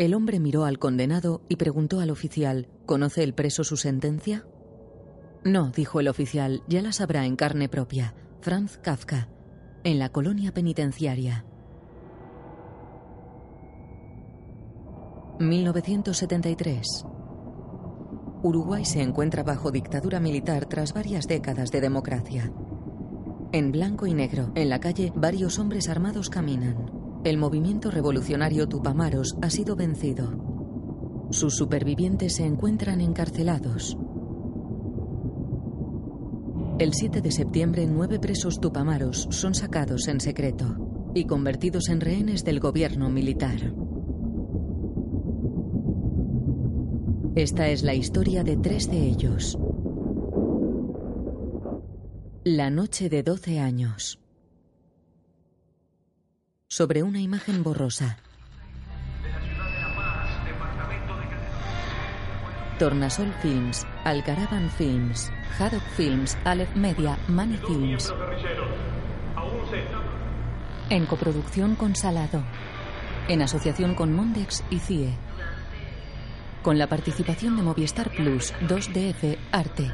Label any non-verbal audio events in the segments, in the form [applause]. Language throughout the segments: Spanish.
El hombre miró al condenado y preguntó al oficial, ¿conoce el preso su sentencia? No, dijo el oficial, ya la sabrá en carne propia. Franz Kafka, en la colonia penitenciaria. 1973. Uruguay se encuentra bajo dictadura militar tras varias décadas de democracia. En blanco y negro, en la calle, varios hombres armados caminan. El movimiento revolucionario Tupamaros ha sido vencido. Sus supervivientes se encuentran encarcelados. El 7 de septiembre, nueve presos tupamaros son sacados en secreto y convertidos en rehenes del gobierno militar. Esta es la historia de tres de ellos. La noche de 12 años. Sobre una imagen borrosa. Tornasol Films, Alcaravan Films, Haddock Films, Aleph Media, Money Films. En coproducción con Salado. En asociación con Mondex y CIE. Con la participación de Movistar Plus, 2DF, Arte.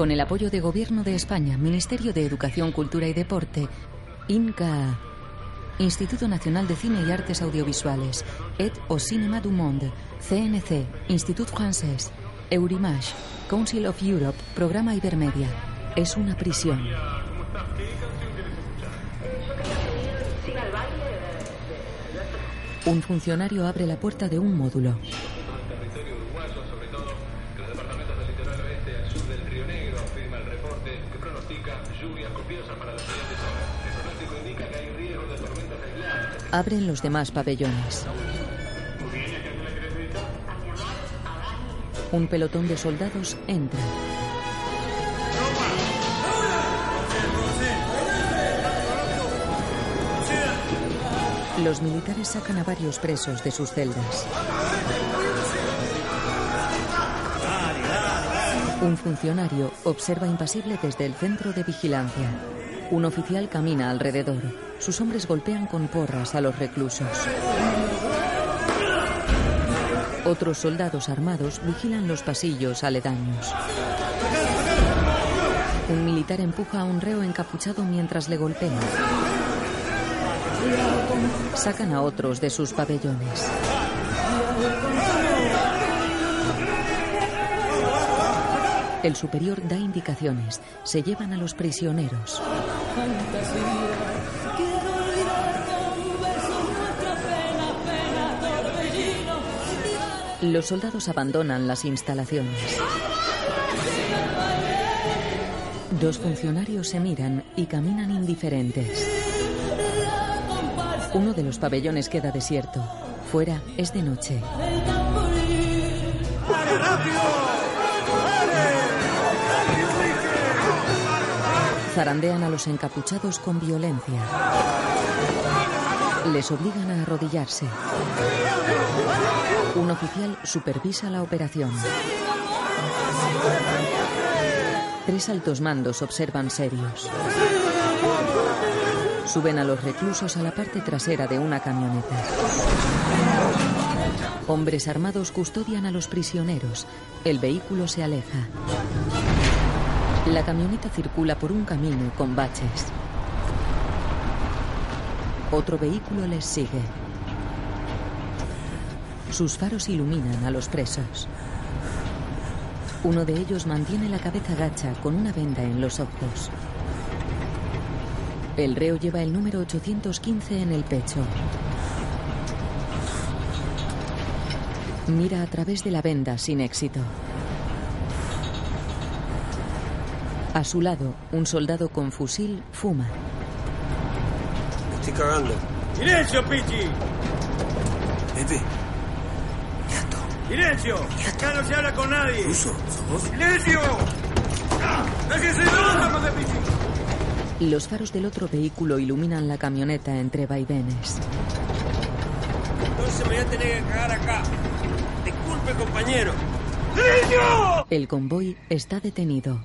Con el apoyo de Gobierno de España, Ministerio de Educación, Cultura y Deporte, INCA, Instituto Nacional de Cine y Artes Audiovisuales, Et au Cinéma du Monde, CNC, Institut Français, Eurimage, Council of Europe, Programa Ibermedia. Es una prisión. Un funcionario abre la puerta de un módulo. Abren los demás pabellones. Un pelotón de soldados entra. Los militares sacan a varios presos de sus celdas. Un funcionario observa impasible desde el centro de vigilancia. Un oficial camina alrededor. Sus hombres golpean con porras a los reclusos. Otros soldados armados vigilan los pasillos aledaños. Un militar empuja a un reo encapuchado mientras le golpea. Sacan a otros de sus pabellones. El superior da indicaciones. Se llevan a los prisioneros. Los soldados abandonan las instalaciones. Dos funcionarios se miran y caminan indiferentes. Uno de los pabellones queda desierto. Fuera es de noche. Zarandean a los encapuchados con violencia. Les obligan a arrodillarse. Un oficial supervisa la operación. Tres altos mandos observan serios. Suben a los reclusos a la parte trasera de una camioneta. Hombres armados custodian a los prisioneros. El vehículo se aleja. La camioneta circula por un camino con baches. Otro vehículo les sigue. Sus faros iluminan a los presos. Uno de ellos mantiene la cabeza gacha con una venda en los ojos. El reo lleva el número 815 en el pecho. Mira a través de la venda sin éxito. A su lado, un soldado con fusil fuma. Estoy cagando. ¡Silencio, Pichi! Pepe. ¡Silencio! Acá no se habla con nadie. ¿Ruso? ¿Sos ¡Silencio! ¡Déjense de Pichi! Los faros del otro vehículo iluminan la camioneta entre vaivenes. Entonces me voy a tener que cagar acá. Disculpe, compañero. ¡Silencio! El convoy está detenido.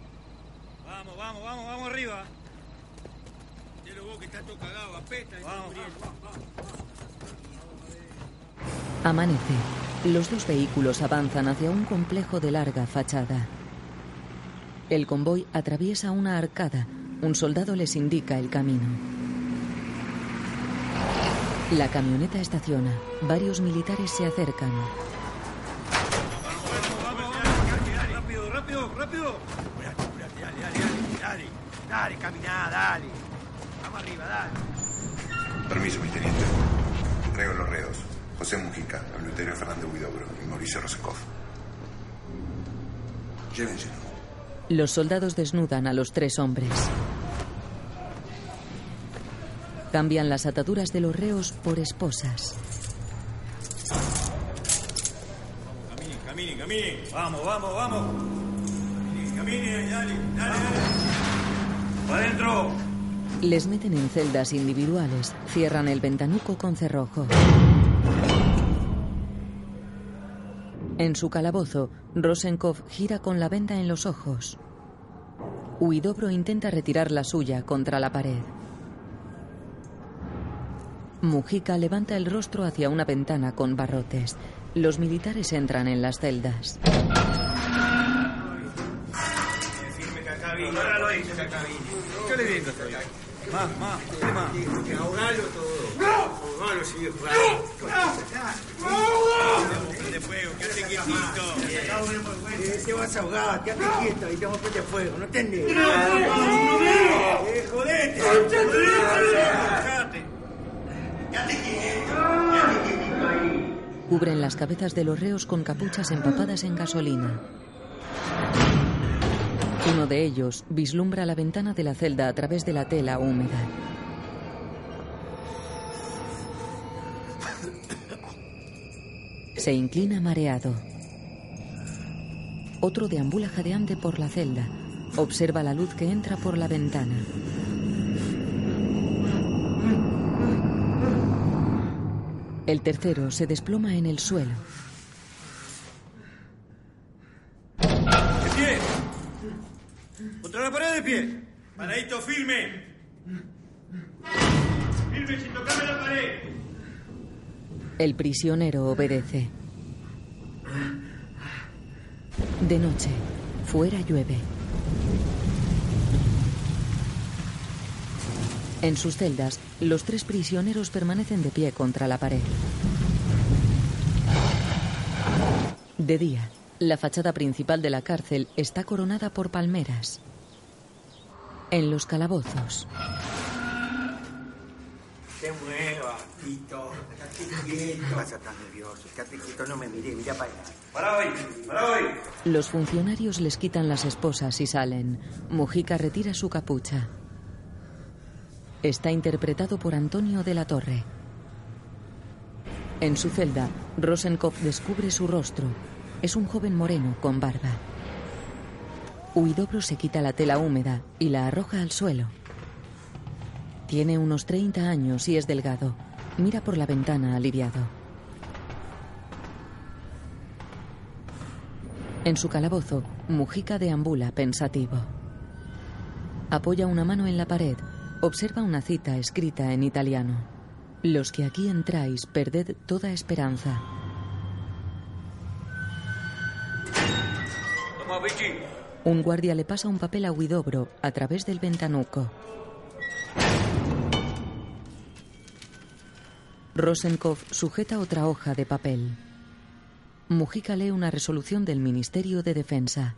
Vamos, vamos, vamos, vamos arriba. Ya lo vos que está todo cagado, apesta. Vamos, Amanece. Los dos vehículos avanzan hacia un complejo de larga fachada. El convoy atraviesa una arcada. Un soldado les indica el camino. La camioneta estaciona. Varios militares se acercan. Rápido, rápido, rápido. Dale, dale, dale, dale. Caminá, dale. Vamos arriba, dale. Permiso, mi teniente. Los reos. José Mujica, Eleuterio Fernández Huidobro y Mauricio Rosenkopf. Llévenselo. Los soldados desnudan a los tres hombres. Cambian las ataduras de los reos por esposas. Caminen, caminen, caminen. Vamos, vamos, vamos. Caminen, caminen, dale, dale, dale. ¡Para adentro! Les meten en celdas individuales. Cierran el ventanuco con cerrojo. En su calabozo, Rosenkopf gira con la venda en los ojos. Huidobro intenta retirar la suya contra la pared. Mujica levanta el rostro hacia una ventana con barrotes. Los militares entran en las celdas. ¿Qué le viendo estoy? Más, más, ¿qué más? Ahogalo todo. Ahogalo, sí, Vamos, prende fuego, quédate quietito. Eh, Te vas a ahogar, quédate quieto y te vamos a prender fuego, ¿no entendés? ¡No! Eh, jodete. Cállate. Cubren las cabezas de los reos con capuchas empapadas en gasolina. Uno de ellos vislumbra la ventana de la celda a través de la tela húmeda. Se inclina mareado. Otro deambula jadeante por la celda. Observa la luz que entra por la ventana. El tercero se desploma en el suelo. ¡De pie! ¡Contra la pared de pie! ¡Paradito firme! ¡Firme sin tocarme la pared! El prisionero obedece. De noche, fuera llueve. En sus celdas, los tres prisioneros permanecen de pie contra la pared. De día, la fachada principal de la cárcel está coronada por palmeras. En los calabozos, Tito. Quédate quieto. Vas a estar nervioso. Quédate quieto, no me mire, mira para allá. ¡Para hoy! ¡Para hoy! los funcionarios les quitan las esposas y salen. Mujica retira su capucha. Está interpretado por Antonio de la Torre. En su celda, Rosenkopf descubre su rostro. Es un joven moreno con barba. Huidobro se quita la tela húmeda y la arroja al suelo. Tiene unos 30 años y es delgado. Mira por la ventana aliviado. En su calabozo, Mujica deambula pensativo. Apoya una mano en la pared. Observa una cita escrita en italiano. Los que aquí entráis, perded toda esperanza. Un guardia le pasa un papel a Huidobro a través del ventanuco. Rosenkopf sujeta otra hoja de papel. Mujica lee una resolución del Ministerio de Defensa.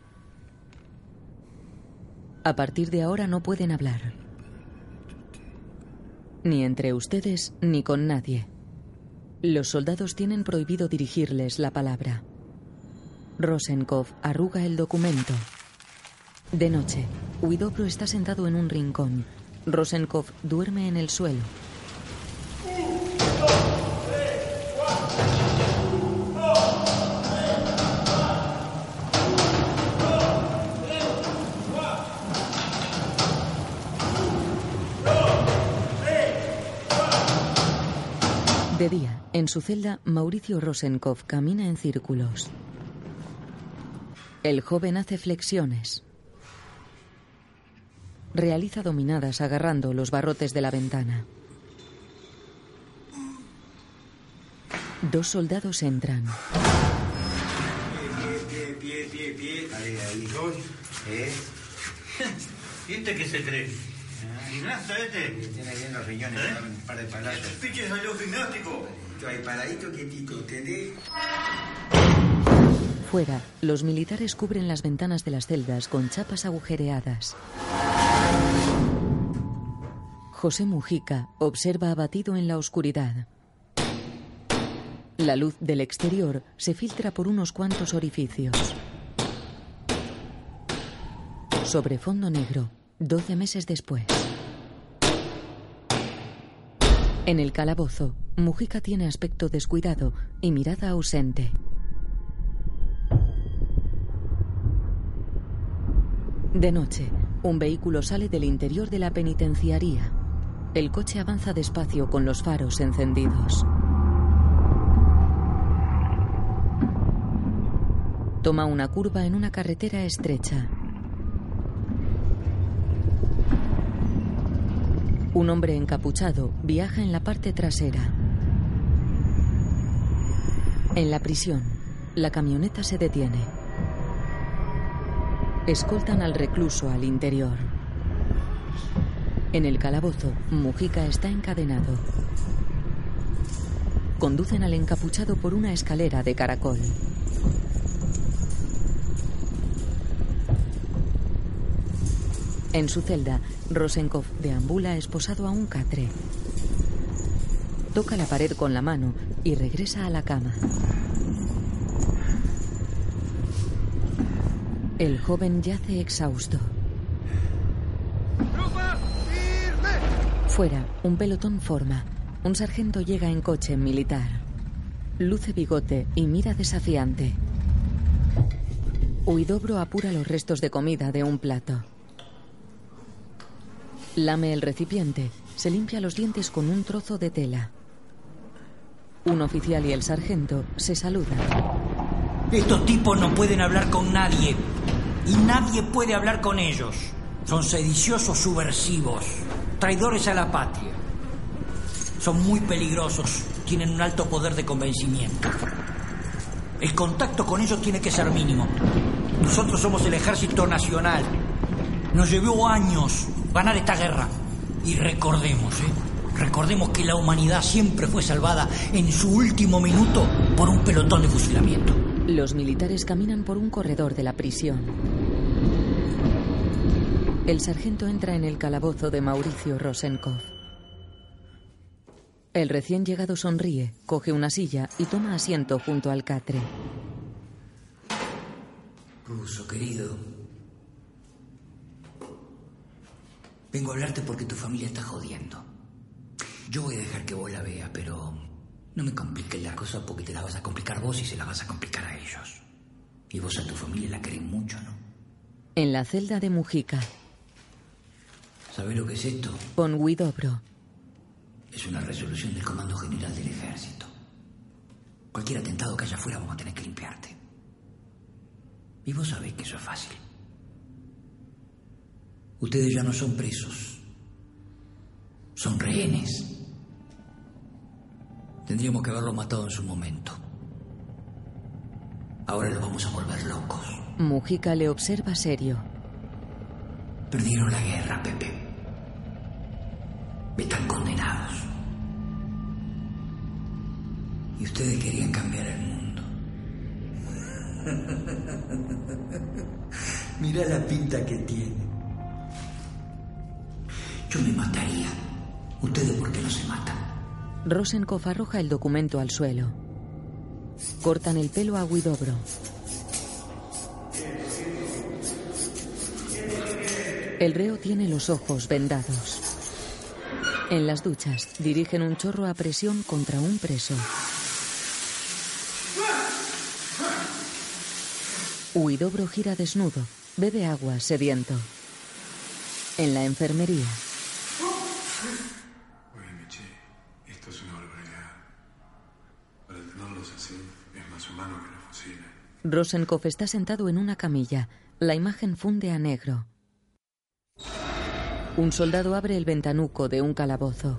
A partir de ahora no pueden hablar. Ni entre ustedes ni con nadie. Los soldados tienen prohibido dirigirles la palabra. Rosenkopf arruga el documento. De noche, Huidobro está sentado en un rincón. Rosenkopf duerme en el suelo. De día, en su celda, Mauricio Rosenkopf camina en círculos. El joven hace flexiones. Realiza dominadas agarrando los barrotes de la ventana. Dos soldados entran. Pie, pie, pie, pie, pie. Ahí, ahí. ¿Eh? [laughs] ¿Y este qué se cree? ¿Gimnasta este? Tiene bien los riñones, ¿Eh? un par de palazos. Piche salió gimnástico. Ahí paradito, quietito, ¿entendés? Fuera, los militares cubren las ventanas de las celdas con chapas agujereadas. José Mujica observa abatido en la oscuridad. La luz del exterior se filtra por unos cuantos orificios. Sobre fondo negro, 12 meses después. En el calabozo, Mujica tiene aspecto descuidado y mirada ausente. De noche, un vehículo sale del interior de la penitenciaría. El coche avanza despacio con los faros encendidos. Toma una curva en una carretera estrecha. Un hombre encapuchado viaja en la parte trasera. En la prisión, la camioneta se detiene. Escoltan al recluso al interior. En el calabozo, Mujica está encadenado. Conducen al encapuchado por una escalera de caracol. En su celda, Rosenkopf deambula esposado a un catre. Toca la pared con la mano y regresa a la cama. El joven yace exhausto. Fuera, un pelotón forma. Un sargento llega en coche militar. Luce bigote y mira desafiante. Huidobro apura los restos de comida de un plato. Lame el recipiente. Se limpia los dientes con un trozo de tela. Un oficial y el sargento se saludan. Estos tipos no pueden hablar con nadie. Y nadie puede hablar con ellos. Son sediciosos subversivos, traidores a la patria. Son muy peligrosos, tienen un alto poder de convencimiento. El contacto con ellos tiene que ser mínimo. Nosotros somos el ejército nacional. Nos llevó años ganar esta guerra. Y recordemos, ¿eh? Recordemos que la humanidad siempre fue salvada en su último minuto por un pelotón de fusilamiento. Los militares caminan por un corredor de la prisión. El sargento entra en el calabozo de Mauricio Rosenkopf. El recién llegado sonríe, coge una silla y toma asiento junto al catre. Ruso, querido. Vengo a hablarte porque tu familia está jodiendo. Yo voy a dejar que vos la vea, pero no me compliques la cosa porque te la vas a complicar vos y se la vas a complicar a ellos. Y vos a tu familia la querés mucho, ¿no? En la celda de Mujica, ¿Sabés lo que es esto? con Huidobro. Es una resolución del Comando General del Ejército. Cualquier atentado que haya afuera vamos a tener que limpiarte. Y vos sabés que eso es fácil. Ustedes ya no son presos. Son rehenes. Tendríamos que haberlo matado en su momento. Ahora los vamos a volver locos. Mujica le observa serio. Perdieron la guerra, Pepe. Están condenados. Y ustedes querían cambiar el mundo. [laughs] Mira la pinta que tiene. Yo me mataría. Ustedes por qué no se matan. Rosenkopf arroja el documento al suelo. Cortan el pelo a Huidobro. El reo tiene los ojos vendados. En las duchas dirigen un chorro a presión contra un preso. Huidobro gira desnudo, bebe agua sediento. En la enfermería, Rosenkopf está sentado en una camilla. La imagen funde a negro. Un soldado abre el ventanuco de un calabozo.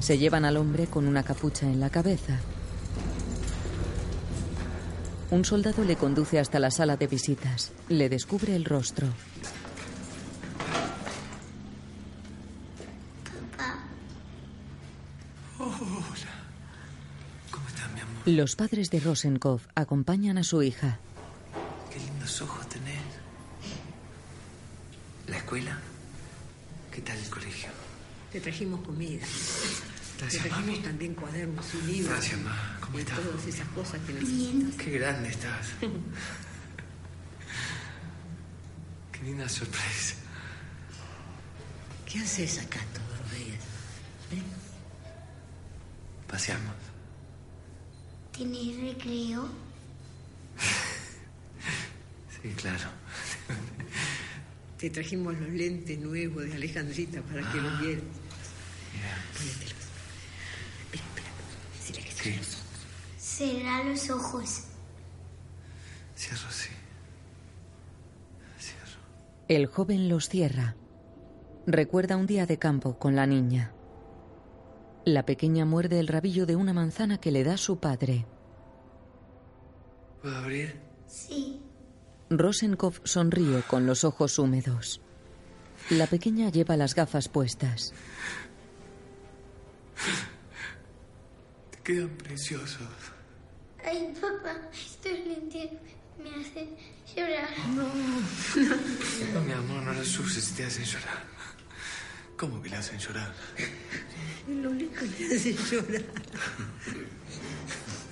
Se llevan al hombre con una capucha en la cabeza. Un soldado le conduce hasta la sala de visitas. Le descubre el rostro. ¿Cómo estás, mi amor? Los padres de Rosenkopf acompañan a su hija. Qué lindos ojos tenés. ¿La escuela? ¿Qué tal el colegio? Te trajimos comida. Te trajimos mami. también cuadernos y libros. Gracias, ma. ¿Cómo estás? todas esas cosas que necesitas. Qué grande estás. [laughs] Qué linda sorpresa. ¿Qué haces acá todos los días? ¿Eh? Paseamos. ¿Tenés recreo? [laughs] Sí, claro. Te trajimos los lentes nuevos de Alejandrita para que los vieras. Pónetelos. Espera, espera. Decirle que cierre los ojos. Cerrá los ojos. Cierro, sí. Cierro. El joven los cierra. Recuerda un día de campo con la niña. La pequeña muerde el rabillo de una manzana que le da su padre. ¿Puedo abrir? Sí. Rosenkopf sonríe con los ojos húmedos. La pequeña lleva las gafas puestas. Te quedan preciosos. Ay, papá, estos lentes me hacen llorar. No, mi amor, no los uses te hacen llorar. ¿Cómo que le hacen llorar? Es lo único que le hace llorar.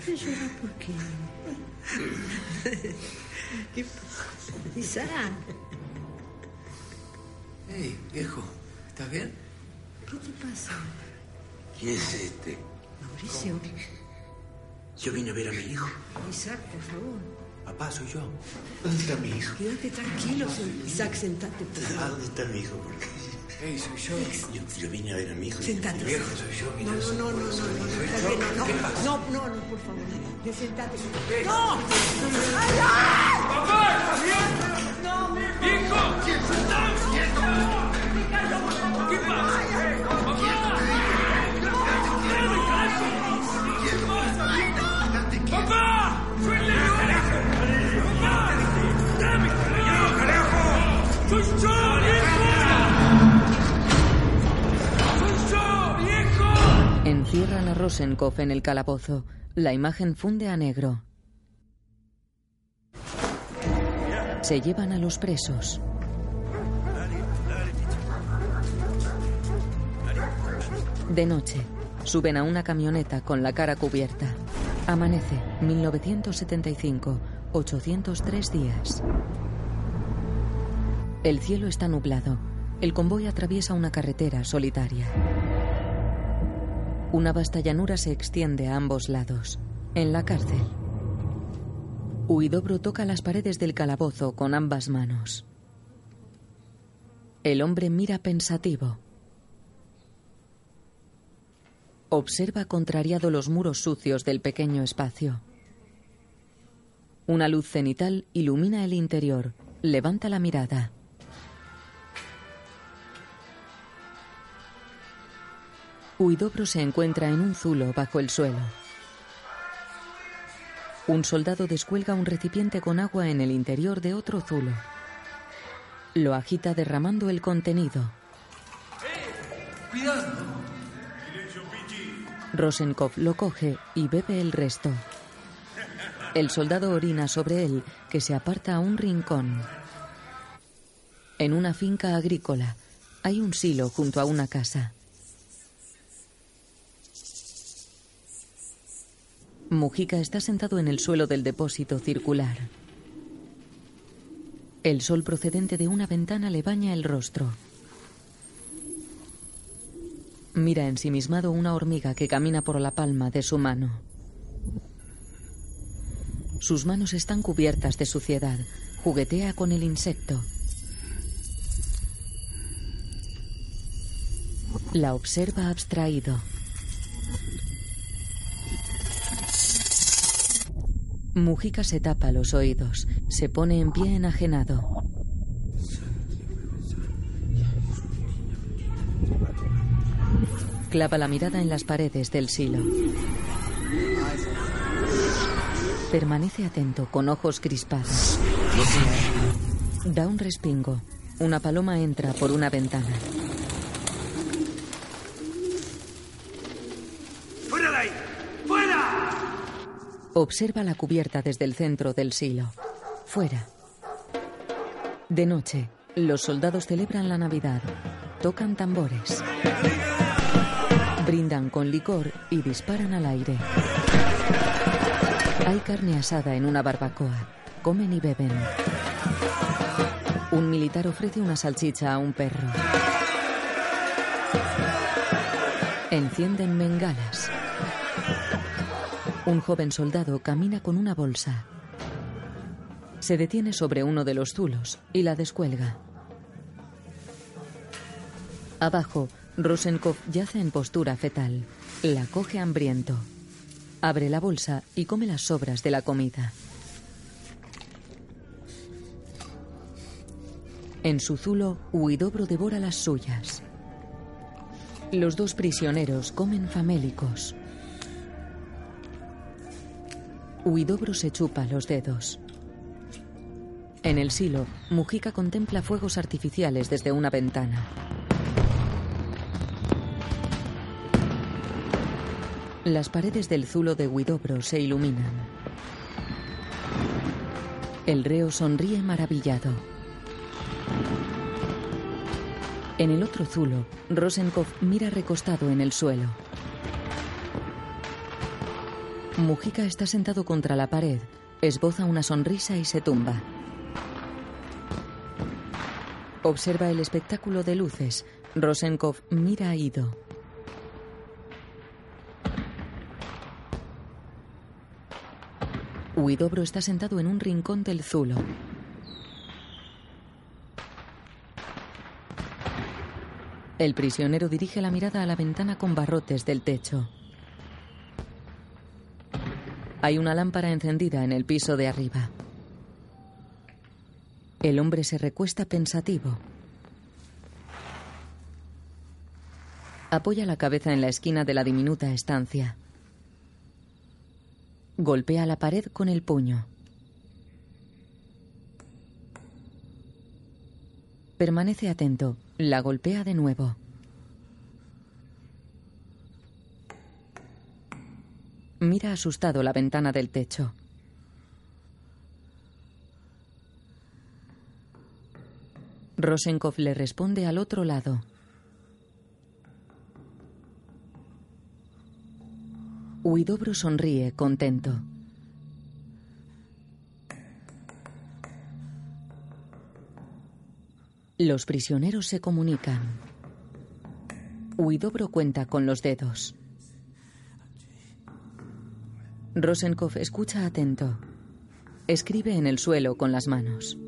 ¿Me llora por qué? ¿Qué pasa? Isaac, Hey, viejo, ¿estás bien? ¿qué te pasa? ¿Quién es este? Mauricio, Yo vine a ver a mi hijo. Isaac, por favor. Papá, soy yo. ¿Dónde está mi hijo? Quédate tranquilo, Isaac, sentate, por ¿A favor. dónde está mi hijo? Porque Hey, soy yo. yo, yo vine a ver a mi hijo. Sentate. Viejo, soy yo. No, Mira, no, no, no, no, no, no, no, no, no, no, por favor. Sentate. ¡No! ¡Ay, ay! Encierran a Rosenkopf en el calabozo. La imagen funde a negro. Se llevan a los presos. De noche, suben a una camioneta con la cara cubierta. Amanece, 1975, 803 días. El cielo está nublado. El convoy atraviesa una carretera solitaria. Una vasta llanura se extiende a ambos lados. En la cárcel. Huidobro toca las paredes del calabozo con ambas manos. El hombre mira pensativo. Observa contrariado los muros sucios del pequeño espacio. Una luz cenital ilumina el interior. Levanta la mirada. Huidobro se encuentra en un zulo bajo el suelo. Un soldado descuelga un recipiente con agua en el interior de otro zulo. Lo agita derramando el contenido. Cuidado. Rosenkopf lo coge y bebe el resto. El soldado orina sobre él, que se aparta a un rincón. En una finca agrícola hay un silo junto a una casa. Mujica está sentado en el suelo del depósito circular. El sol procedente de una ventana le baña el rostro. Mira ensimismado una hormiga que camina por la palma de su mano. Sus manos están cubiertas de suciedad. Juguetea con el insecto. La observa abstraído. Mujica se tapa los oídos. Se pone en pie enajenado. Clava la mirada en las paredes del silo. Permanece atento, con ojos crispados. Da un respingo. Una paloma entra por una ventana. ¡Fuera de ahí! ¡Fuera! Observa la cubierta desde el centro del silo. Fuera. De noche, los soldados celebran la Navidad. Tocan tambores. Brindan con licor y disparan al aire. Hay carne asada en una barbacoa. Comen y beben. Un militar ofrece una salchicha a un perro. Encienden bengalas. Un joven soldado camina con una bolsa. Se detiene sobre uno de los zulos y la descuelga. Abajo, Rosenkopf yace en postura fetal. La coge hambriento. Abre la bolsa y come las sobras de la comida. En su zulo, Huidobro devora las suyas. Los dos prisioneros comen famélicos. Huidobro se chupa los dedos. En el silo, Mujica contempla fuegos artificiales desde una ventana. Las paredes del zulo de Huidobro se iluminan. El reo sonríe maravillado. En el otro zulo, Rosenkopf mira recostado en el suelo. Mujica está sentado contra la pared, esboza una sonrisa y se tumba. Observa el espectáculo de luces. Rosenkopf mira a Ido. Huidobro está sentado en un rincón del zulo. El prisionero dirige la mirada a la ventana con barrotes del techo. Hay una lámpara encendida en el piso de arriba. El hombre se recuesta pensativo. Apoya la cabeza en la esquina de la diminuta estancia. Golpea la pared con el puño. Permanece atento. La golpea de nuevo. Mira asustado la ventana del techo. Rosenkopf le responde al otro lado. Huidobro sonríe, contento. Los prisioneros se comunican. Huidobro cuenta con los dedos. Rosenkopf escucha atento. Escribe en el suelo con las manos.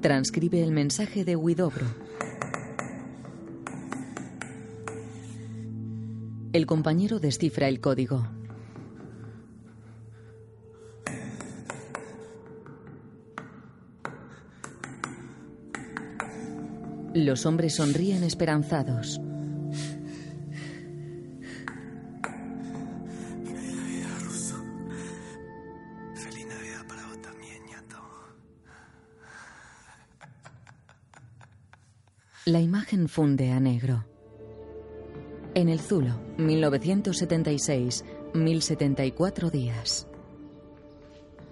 Transcribe el mensaje de Huidobro. El compañero descifra el código. Los hombres sonríen esperanzados. La imagen funde a negro. En el Zulo, 1976, 1074 días.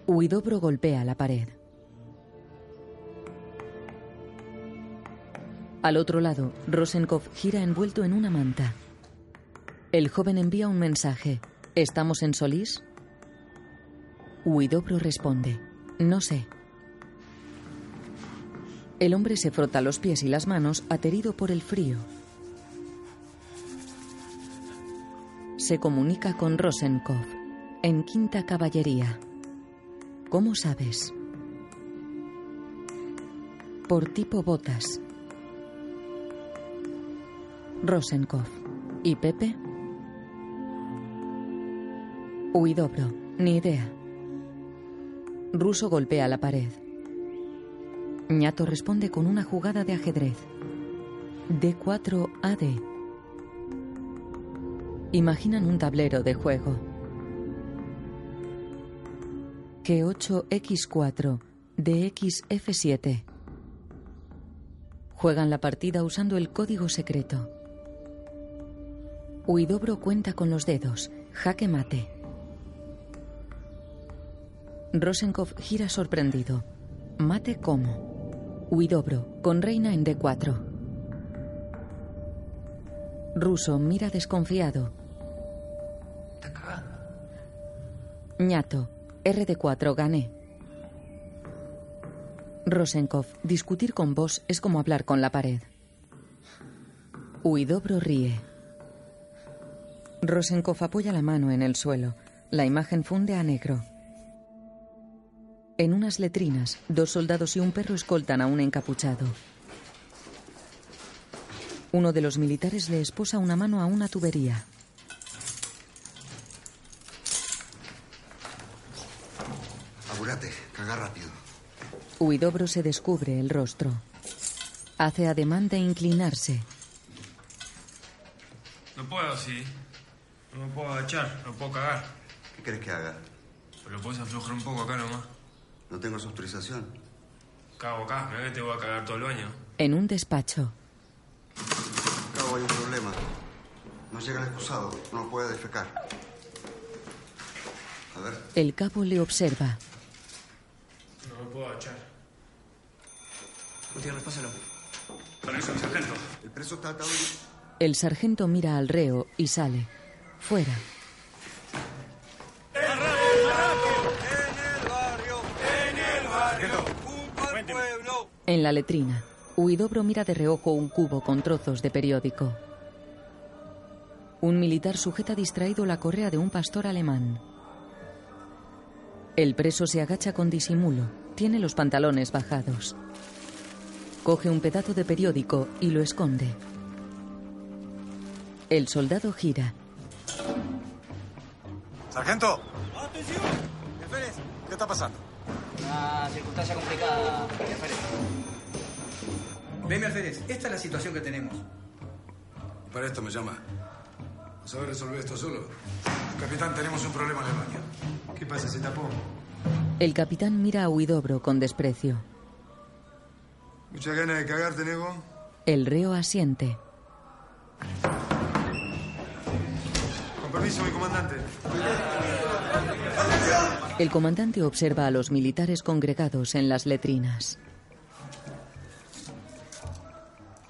Huidobro golpea la pared. Al otro lado, Rosenkopf gira envuelto en una manta. El joven envía un mensaje. ¿Estamos en Solís? Huidobro responde. No sé. El hombre se frota los pies y las manos, aterido por el frío. Se comunica con Rosenkopf, en Quinta Caballería. ¿Cómo sabes? Por tipo botas. Rosenkopf. ¿Y Pepe? Huidobro. Ni idea. Ruso golpea la pared. Ñato responde con una jugada de ajedrez. D4 AD. Imaginan un tablero de juego. Q8 X4 DX F7. Juegan la partida usando el código secreto. Huidobro cuenta con los dedos. Jaque mate. Rosenkopf gira sorprendido. Mate como. Huidobro, con reina en D4. Ruso mira desconfiado. Ñato, RD4, gané. Rosenkopf, discutir con vos es como hablar con la pared. Huidobro ríe. Rosenkopf apoya la mano en el suelo. La imagen funde a negro. En unas letrinas, dos soldados y un perro escoltan a un encapuchado. Uno de los militares le esposa una mano a una tubería. Apúrate, caga rápido. Huidobro se descubre el rostro. Hace ademán de inclinarse. No puedo así. No me puedo agachar, no puedo cagar. ¿Qué querés que haga? Pero puedes aflojar un poco acá nomás. No tengo su autorización. Cago acá, ¿no es que te voy a cagar todo el baño? En un despacho, Cabo, hay un problema. No llega el excusado, no puede defecar. A ver, el cabo le observa. No me puedo agachar. Gutiérrez, pásalo. Permiso, sargento. el preso está atado y... El sargento mira al reo y sale. Fuera. En la letrina, Huidobro mira de reojo un cubo con trozos de periódico. Un militar sujeta distraído la correa de un pastor alemán. El preso se agacha con disimulo. Tiene los pantalones bajados. Coge un pedazo de periódico y lo esconde. El soldado gira. Sargento, ¡Atención! Alférez, ¿qué está pasando? Una circunstancia complicada, Alférez. Veme, Alférez, esta es la situación que tenemos. Para esto me llama. ¿No sabes resolver esto solo? Capitán, tenemos un problema en el baño. ¿Qué pasa? ¿Se tapó? El capitán mira a Huidobro con desprecio. ¿Mucha ganas de cagarte, Nego? El reo asiente. Permiso, mi comandante. El comandante observa a los militares congregados en las letrinas.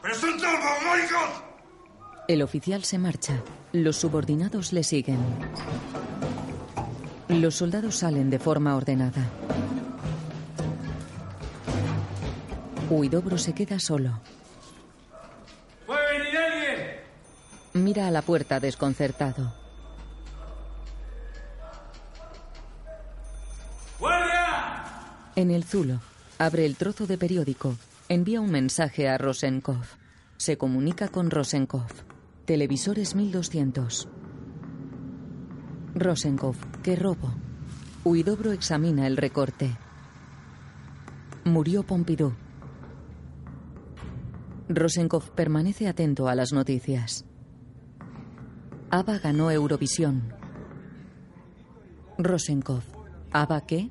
¡Pero son todos mogólicos! El oficial se marcha. Los subordinados le siguen. Los soldados salen de forma ordenada. Huidobro se queda solo. ¡Puede venir alguien! Mira a la puerta desconcertado. En el zulo, abre el trozo de periódico. Envía un mensaje a Rosenkopf. Se comunica con Rosenkopf. Televisores 1200. Rosenkopf, qué robo. Huidobro examina el recorte. Murió Pompidou. Rosenkopf permanece atento a las noticias. ABBA ganó Eurovisión. Rosenkopf. ¿ABBA qué?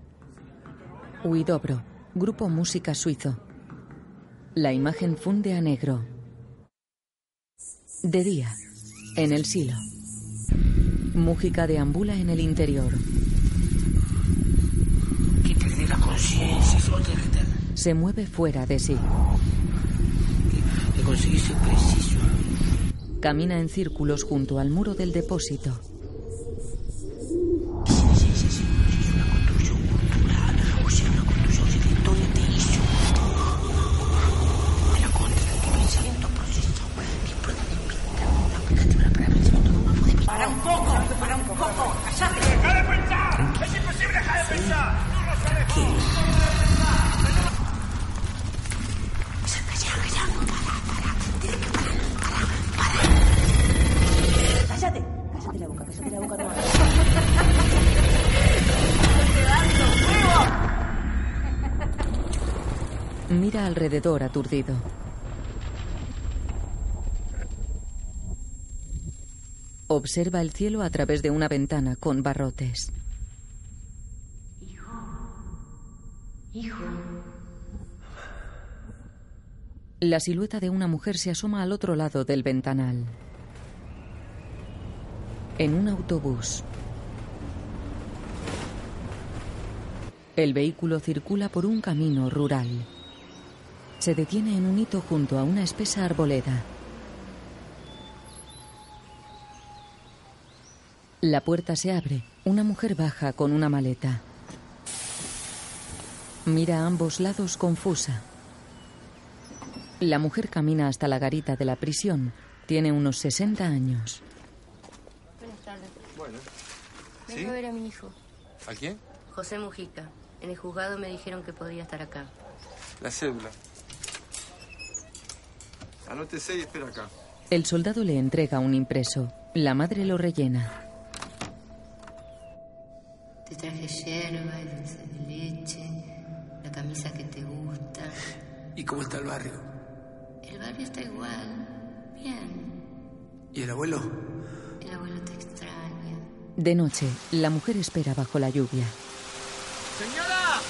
Huidobro. Grupo Música Suizo. La imagen funde a negro. De día. En el silo. Mújica deambula en el interior. La conciencia. Se mueve fuera de sí. Camina en círculos junto al muro del depósito. Alrededor aturdido. Observa el cielo a través de una ventana con barrotes. Hijo. La silueta de una mujer se asoma al otro lado del ventanal. En un autobús. El vehículo circula por un camino rural. Se detiene en un hito junto a una espesa arboleda. La puerta se abre. Una mujer baja con una maleta. Mira a ambos lados confusa. La mujer camina hasta la garita de la prisión. Tiene unos 60 años. Buenas tardes. Bueno. Vengo ¿Sí? a ver a mi hijo, ¿A quién? José Mujica. En el juzgado me dijeron que podía estar acá. La cédula. Anótese y espera acá. El soldado le entrega un impreso. La madre lo rellena. Te traje yerba y dulce de leche, la camisa que te gusta. ¿Y cómo está el barrio? El barrio está igual. Bien. ¿Y el abuelo? El abuelo te extraña. De noche, la mujer espera bajo la lluvia. ¡Señora!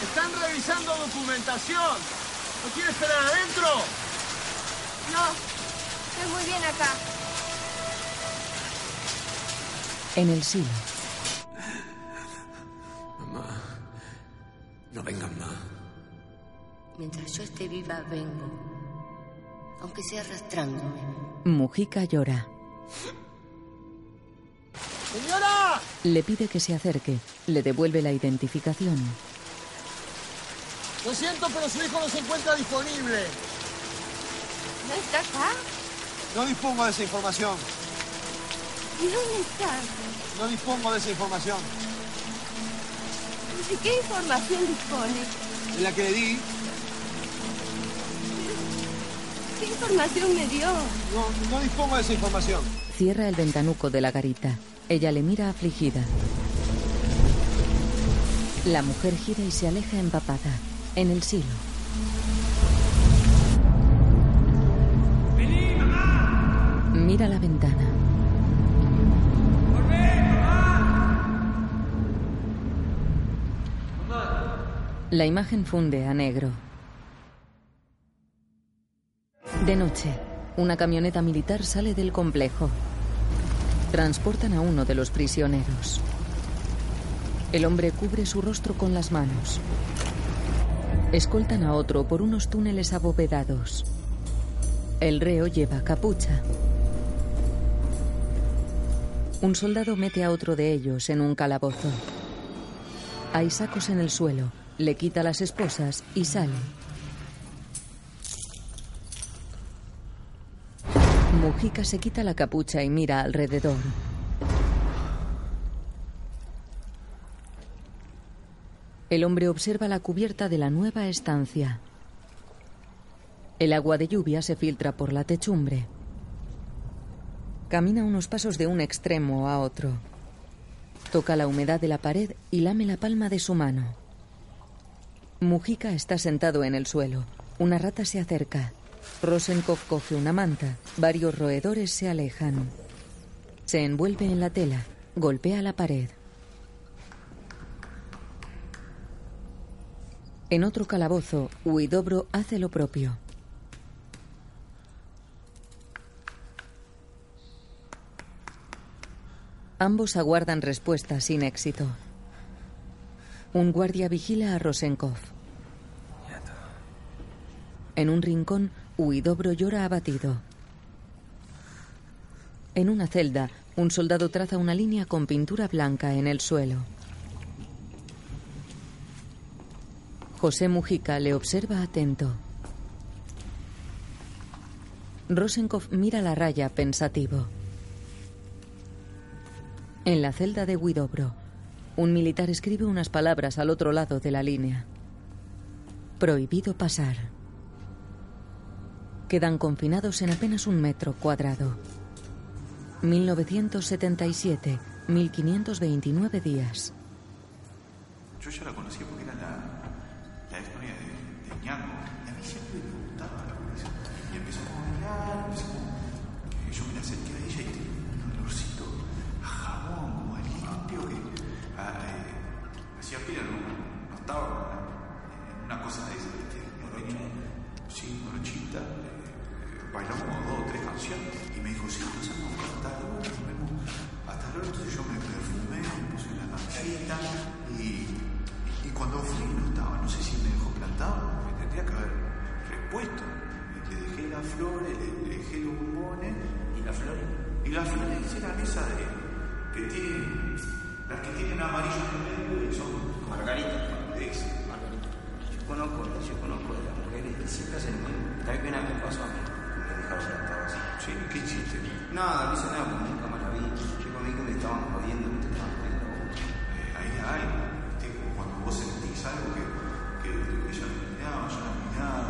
Están revisando documentación. ¿No quiere esperar adentro? No, estoy muy bien acá. En el silo, Mamá. No vengan más. Mientras yo esté viva, vengo. Aunque sea arrastrándome. Mujica llora. ¡Señora! Le pide que se acerque. Le devuelve la identificación. Lo siento, pero su hijo no se encuentra disponible. ¿No está acá? No dispongo de esa información. ¿Y dónde está? No dispongo de esa información. ¿De qué información dispone? En la que le di, ¿Qué información me dio? no, no dispongo de esa información. Cierra el ventanuco de la garita. Ella le mira afligida. La mujer gira y se aleja empapada. En el silo. Mira la ventana. La imagen funde a negro. De noche, una camioneta militar sale del complejo. Transportan a uno de los prisioneros. El hombre cubre su rostro con las manos. Escoltan a otro por unos túneles abovedados. El reo lleva capucha. Un soldado mete a otro de ellos en un calabozo. Hay sacos en el suelo. Le quita las esposas y sale. Mujica se quita la capucha y mira alrededor. El hombre observa la cubierta de la nueva estancia. El agua de lluvia se filtra por la techumbre. Camina unos pasos de un extremo a otro. Toca la humedad de la pared y lame la palma de su mano. Mujica está sentado en el suelo. Una rata se acerca. Rosenkov coge una manta. Varios roedores se alejan. Se envuelve en la tela. Golpea la pared. En otro calabozo, Huidobro hace lo propio. Ambos aguardan respuesta sin éxito. Un guardia vigila a Rosenkov. En un rincón, Huidobro llora abatido. En una celda, un soldado traza una línea con pintura blanca en el suelo. José Mujica le observa atento. Rosenkov mira la raya pensativo. En la celda de Huidobro, un militar escribe unas palabras al otro lado de la línea. Prohibido pasar. Quedan confinados en apenas un metro cuadrado. 1977, 1529 días. Yo ya la conocí pila, no, no estaba en una cosa de. Tenía- Sí, morochita. eh, bailamos dos o tres canciones y me dijo, sí, pasamos hasta hora, nos vemos hasta hora. Entonces yo me perfumé, me puse una camiseta y, y cuando fui no estaba, no sé si me dejó plantado, me tendría que haber repuesto. Le dejé las flores, le dejé los bombones. ¿Y las flores? Y las flores eran esas de, que tienen, las que tienen amarillo en el medio y son... Margarita. Ese. Margarita. Yo conozco, yo conozco de las mujeres que siempre hacen lo mismo. También una vez me pasó a mí. Me dejaron plantado así. Sí, ¿qué hiciste? Nada, no hice nada porque nunca más la vi. Yo con mí que me estaban jodiendo, me estaban jodiendo. Eh, ahí hay, ¿viste? Como cuando vos sentís algo que, que ella me miraba, yo la miraba,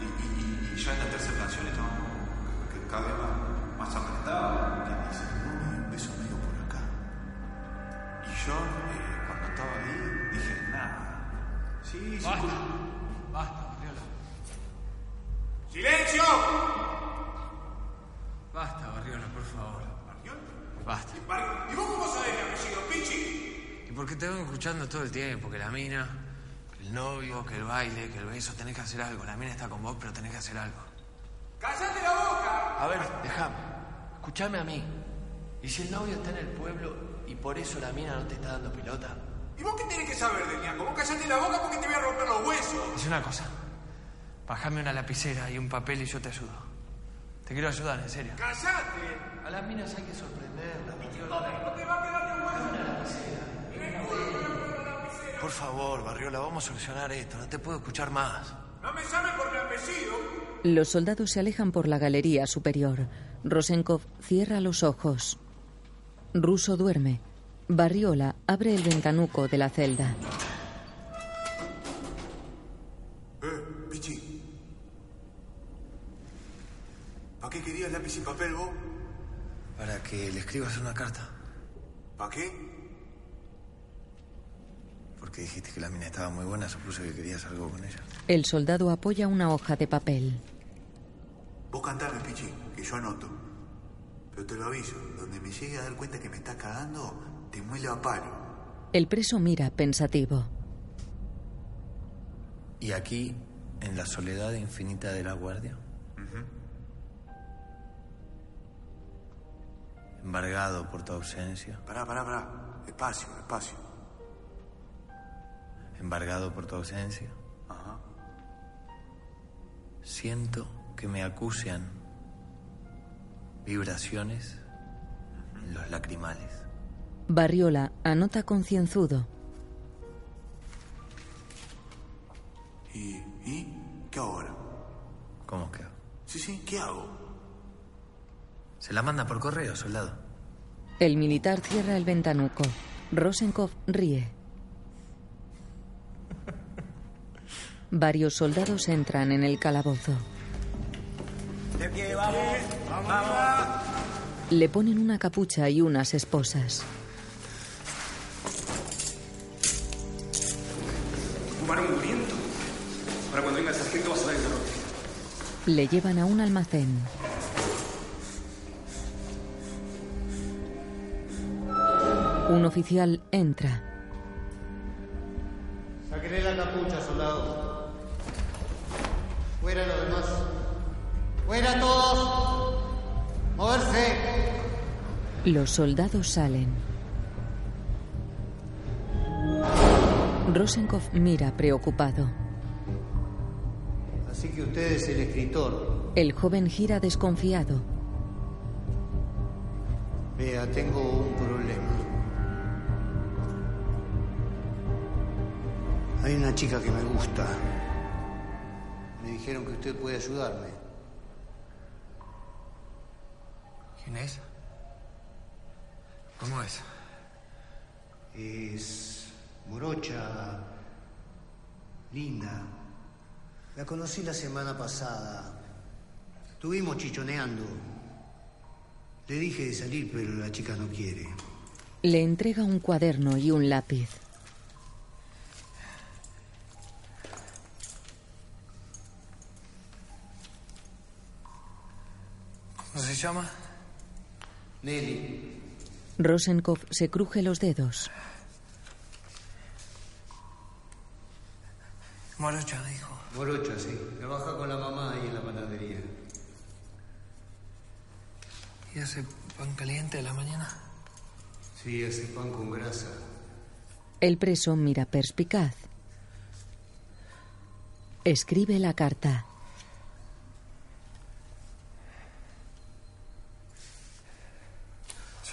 y, y, y, ya en la tercera canción estábamos como que, que cada vez más, más apretados, que yo, eh, cuando estaba ahí, dije, nada. Sí, sí. Basta, basta, Barriola. ¡Silencio! Basta, Barriola, por favor. Basta. ¿Y vos cómo sabés el apellido, Pichi? ¿Y por qué te vengo escuchando todo el tiempo? Que la mina, que el novio, que el baile, que el beso, tenés que hacer algo. La mina está con vos, pero tenés que hacer algo. ¡Cállate la boca! A ver, déjame. Escúchame a mí. ¿Y si el novio está en el pueblo y por eso la mina no te está dando pelota? ¿Y vos qué tenés que saber del ñango? Vos callate la boca porque te voy a romper los huesos. Es una cosa. Bájame una lapicera y un papel y yo te ayudo. Te quiero ayudar, en serio. ¡Cállate! A las minas hay que sorprenderlas. No te va a quedar de hueso. Por favor, Barriola, vamos a solucionar esto. No te puedo escuchar más. No me llames por mi apellido. Los soldados se alejan por la galería superior. Rosenkov cierra los ojos. Ruso duerme. Barriola abre el ventanuco de la celda. Eh, Pichi. ¿Para qué querías lápiz y papel vos? Para que le escribas una carta. ¿Para qué? Porque dijiste que la mina estaba muy buena, supuse que querías algo con ella. El soldado apoya una hoja de papel. Vos cantame, Pichi, que yo anoto. Pero te lo aviso, donde me llegue a dar cuenta que me está cagando, te muelo a palo. El preso mira pensativo. Y aquí, en la soledad infinita de la guardia, embargado por tu ausencia, Pará, pará, pará. Espacio, espacio. embargado por tu ausencia, Ajá. siento que me acucian vibraciones en los lacrimales. Barriola anota concienzudo. ¿Y, ¿Y? ¿Qué ahora? ¿Cómo que? Sí, sí, ¿qué hago? Se la manda por correo, soldado. El militar cierra el ventanuco. Rosenkov ríe. Varios soldados entran en el calabozo. De pie, vamos. Vamos. Le ponen una capucha y unas esposas. Un viento. Para cuando venga el sargento vas a dar el derrote. Le llevan a un almacén. Un oficial entra. Sáquenle la capucha, soldado. Fuera los demás. Fuera todos. Moverse. Los soldados salen. Rosenkov mira preocupado. Así que usted es el escritor. El joven gira desconfiado. Vea, tengo un problema. Hay una chica que me gusta. Me dijeron que usted puede ayudarme. Inés. ¿Cómo es? Es morocha, linda. La conocí la semana pasada. Estuvimos chichoneando. Le dije de salir, pero la chica no quiere. Le entrega un cuaderno y un lápiz. ¿Cómo se llama? Nelly. Rosenkopf se cruje los dedos. Morocha, dijo. Morocha, sí. Trabaja con la mamá ahí en la panadería. ¿Y hace pan caliente a la mañana? Sí, hace pan con grasa. El preso mira perspicaz. Escribe la carta.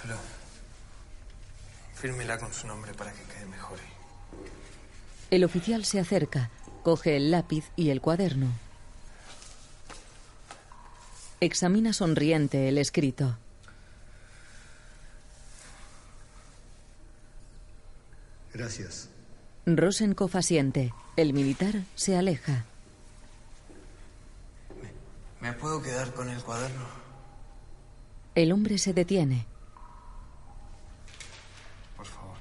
Solo. Fírmela con su nombre para que quede mejor. El oficial se acerca, coge el lápiz y el cuaderno. Examina sonriente el escrito. Gracias. Rosenkopf asiente. El militar se aleja. ¿Me puedo quedar con el cuaderno? El hombre se detiene. Por favor.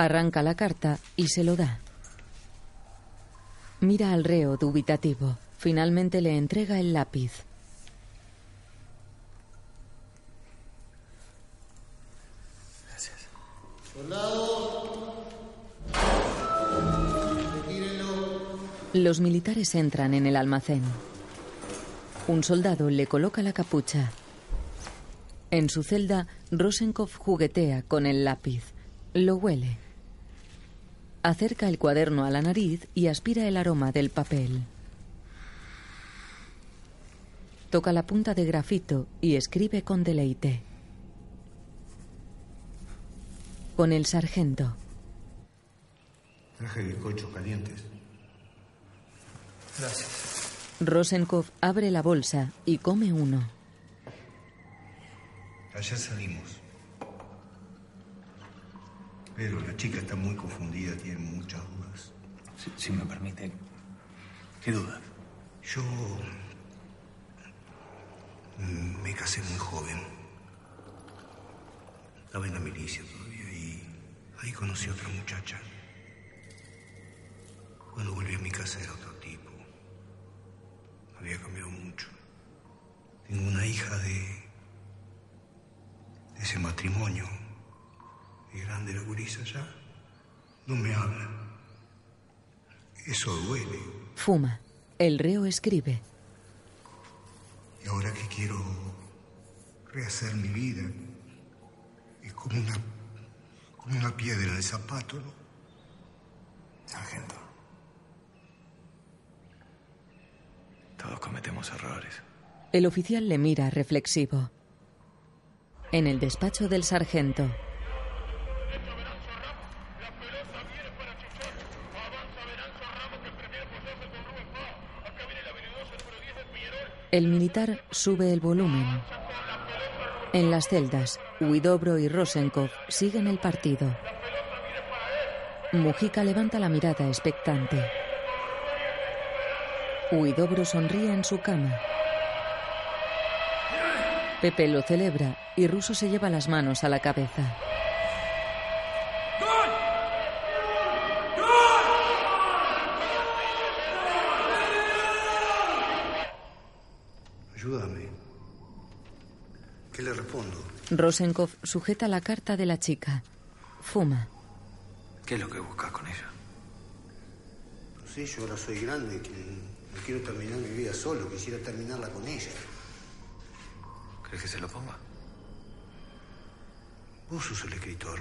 Arranca la carta y se lo da. Mira al reo dubitativo. Finalmente le entrega el lápiz. Gracias. Soldado. Retírenlo. Los militares entran en el almacén. Un soldado le coloca la capucha. En su celda, Rosenkopf juguetea con el lápiz. Lo huele. Acerca el cuaderno a la nariz y aspira el aroma del papel. Toca la punta de grafito y escribe con deleite. Con el sargento. Traje bizcochos calientes. Gracias. Rosenkopf abre la bolsa y come uno. Ayer salimos. Pero la chica está muy confundida, tiene muchas dudas. Si, si me permite, ¿qué duda? Yo mm, me casé muy joven. Estaba en la milicia todavía y ahí conocí a otra muchacha. Cuando volví a mi casa era otro tipo. Había cambiado mucho. Tengo una hija de, de ese matrimonio. Es grande la gurisa ya. No me habla. Eso duele. Fuma. El reo escribe. Y ahora que quiero rehacer mi vida, es como una, como una piedra de zapato, ¿no? Sargento. Todos cometemos errores. El oficial le mira reflexivo. En el despacho del sargento. El militar sube el volumen. En las celdas, Huidobro y Rosenkopf siguen el partido. Mujica levanta la mirada expectante. Huidobro sonríe en su cama. Pepe lo celebra y Russo se lleva las manos a la cabeza. Ayúdame. ¿Qué le respondo? Rosenkopf sujeta la carta de la chica. Fuma. ¿Qué es lo que buscas con ella? No sé, yo ahora soy grande, que no quiero terminar mi vida solo, quisiera terminarla con ella. ¿Crees que se lo ponga? Vos sos el escritor.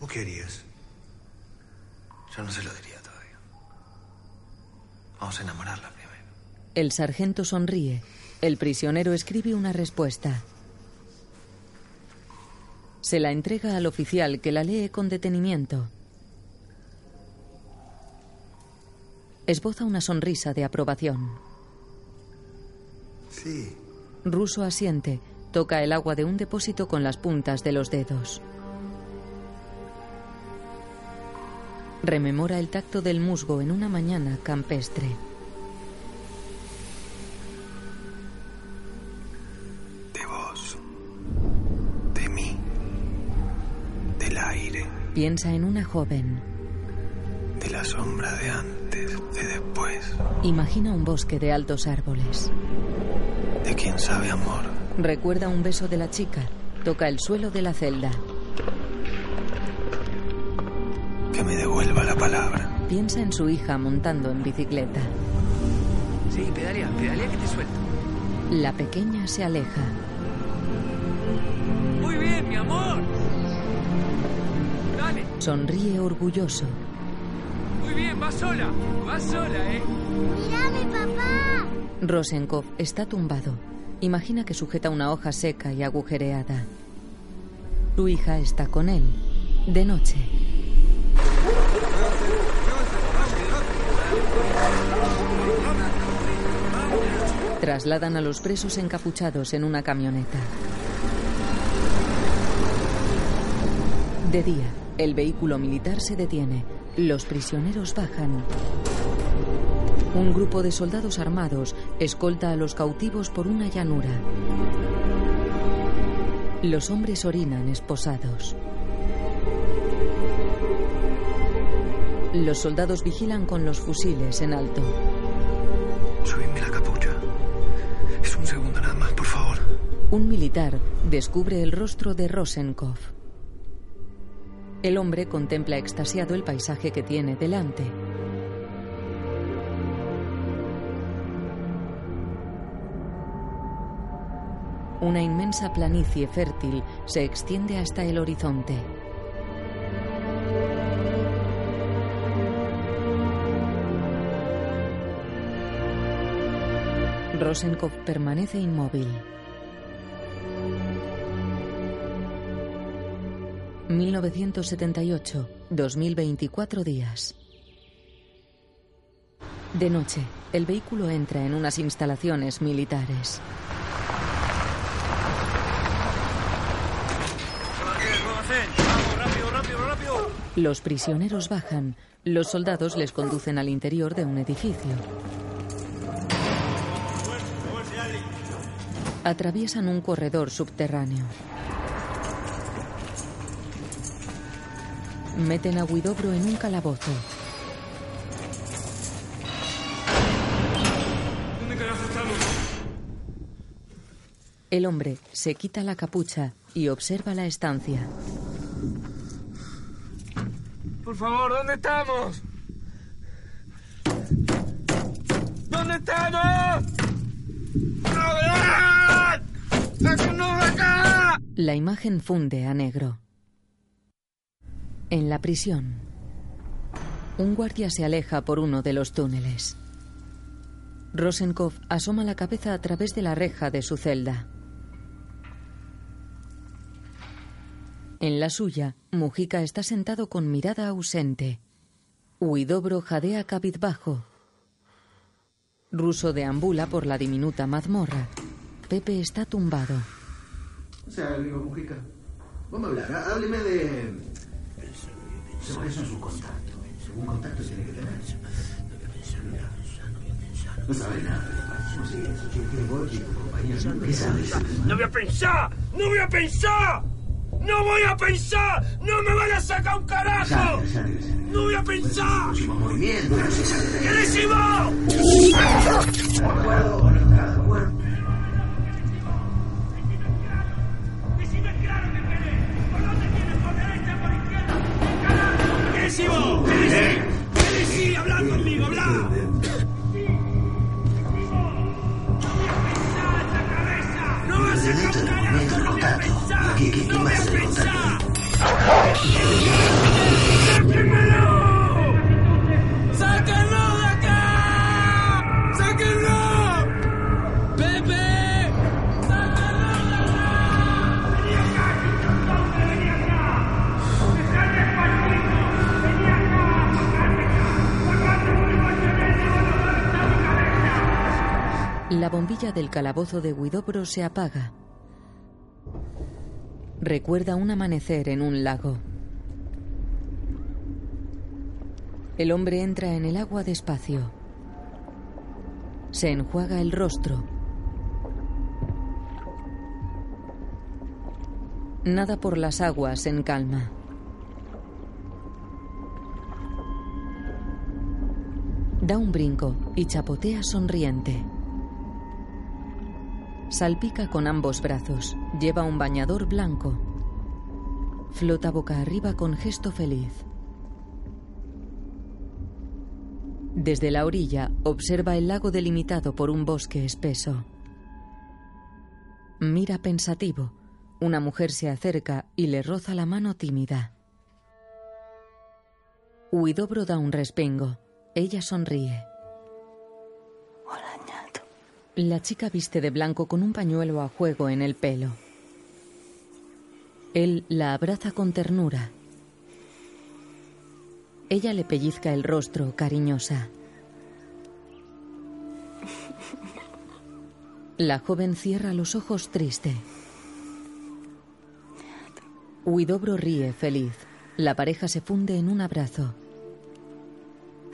¿Vos qué harías? Yo no se lo diría todavía. Vamos a enamorarla primero. El sargento sonríe. El prisionero escribe una respuesta. Se la entrega al oficial que la lee con detenimiento. Esboza una sonrisa de aprobación. Sí. Ruso asiente. Toca el agua de un depósito con las puntas de los dedos. Rememora el tacto del musgo en una mañana campestre. Piensa en una joven. De la sombra de antes. de después. Imagina un bosque de altos árboles. De quién sabe amor. Recuerda un beso de la chica. Toca el suelo de la celda. Que me devuelva la palabra. Piensa en su hija montando en bicicleta. Sí, pedalea, pedalea que te suelto. La pequeña se aleja. Muy bien, mi amor. Dale. Sonríe orgulloso. Muy bien, vas sola. Vas sola, ¿eh? ¡Mírame, papá! Rosenkopf está tumbado. Imagina que sujeta una hoja seca y agujereada. Su hija está con él. De noche. Trasladan a los presos encapuchados en una camioneta. De día, el vehículo militar se detiene. Los prisioneros bajan. Un grupo de soldados armados escolta a los cautivos por una llanura. Los hombres orinan esposados. Los soldados vigilan con los fusiles en alto. Subidme la capucha. Es un segundo nada más, por favor. Un militar descubre el rostro de Rosenkopf. El hombre contempla extasiado el paisaje que tiene delante. Una inmensa planicie fértil se extiende hasta el horizonte. Rosenkopf permanece inmóvil. 1978, 2024 días. De noche, el vehículo entra en unas instalaciones militares. Los prisioneros bajan. Los soldados les conducen al interior de un edificio. Atraviesan un corredor subterráneo. Meten a Guidobro en un calabozo. ¿Dónde carajo estamos? El hombre se quita la capucha y observa la estancia. Por favor, ¿dónde estamos? ¿Dónde estamos? ¡Abran! ¡Sáquennos de acá! La imagen funde a negro. En la prisión, un guardia se aleja por uno de los túneles. Rosenkopf asoma la cabeza a través de la reja de su celda. En la suya, Mujica está sentado con mirada ausente. Huidobro jadea cabizbajo. Ruso deambula por la diminuta mazmorra. Pepe está tumbado. O sea, digo, Mujica, vamos a hablar. há- Hábleme de. ¿Cuáles son sus contactos? Según contacto tiene que tener. No sabe nada. ¿Cómo sigue eso? ¿Quién tiene vos y tu compañero? ¿Qué sabes? ¡No voy a pensar! ¡No voy a pensar! ¡No voy a pensar! ¡No me van a sacar un carajo! ¡No voy a pensar! Próximo movimiento, no. ¿Qué decimos? ¿Qué decís? Habla conmigo, habla. ¡No voy a carajo! ¡No voy a pensar! ¿Qué, qué, qué ¡No voy más bombilla del calabozo de Guidobro se apaga. Recuerda un amanecer en un lago. El hombre entra en el agua despacio. Se enjuaga el rostro. Nada por las aguas en calma. Da un brinco y chapotea sonriente. Salpica con ambos brazos. Lleva un bañador blanco. Flota boca arriba con gesto feliz. Desde la orilla observa el lago delimitado por un bosque espeso. Mira pensativo. Una mujer se acerca y le roza la mano tímida. Huidobro da un respingo. Ella sonríe. La chica viste de blanco con un pañuelo a juego en el pelo. Él la abraza con ternura. Ella le pellizca el rostro, cariñosa. La joven cierra los ojos triste. Huidobro ríe, feliz. La pareja se funde en un abrazo.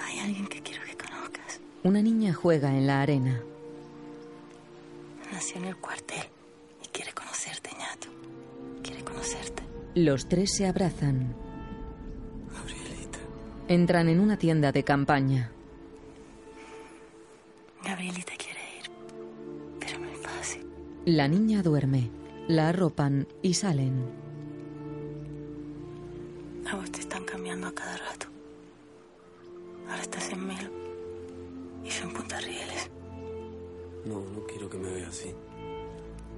Hay alguien que quiero que conozcas. Una niña juega en la arena. Nació en el cuartel y quiere conocerte, ñato. Quiere conocerte. Los tres se abrazan. Entran en una tienda de campaña. Gabrielita quiere ir, pero no es fácil. La niña duerme. La arropan y salen. A vos te están cambiando a cada rato. Ahora estás en Melo y yo en Punta Rieles. No, no quiero que me vea así.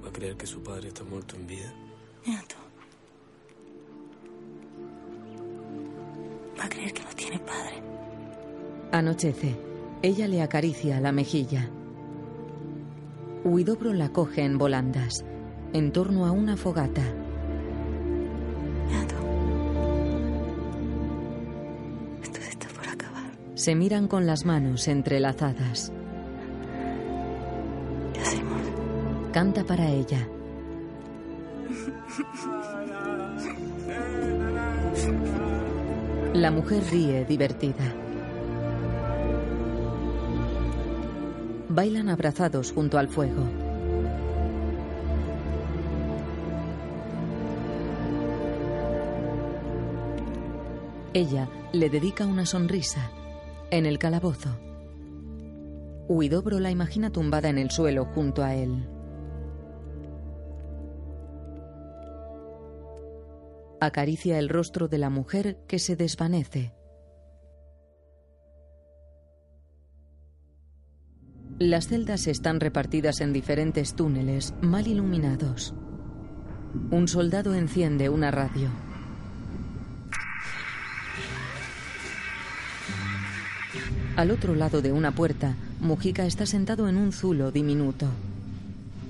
¿Va a creer que su padre está muerto en vida? Ñato. Va a creer que no tiene padre. Anochece. Ella le acaricia la mejilla. Huidobro la coge en volandas, en torno a una fogata. Esto se está por acabar. Se miran con las manos entrelazadas. Canta para ella. La mujer ríe divertida. Bailan abrazados junto al fuego. Ella le dedica una sonrisa en el calabozo. Huidobro la imagina tumbada en el suelo junto a él. Acaricia el rostro de la mujer que se desvanece. Las celdas están repartidas en diferentes túneles mal iluminados. Un soldado enciende una radio. Al otro lado de una puerta, Mujica está sentado en un zulo diminuto.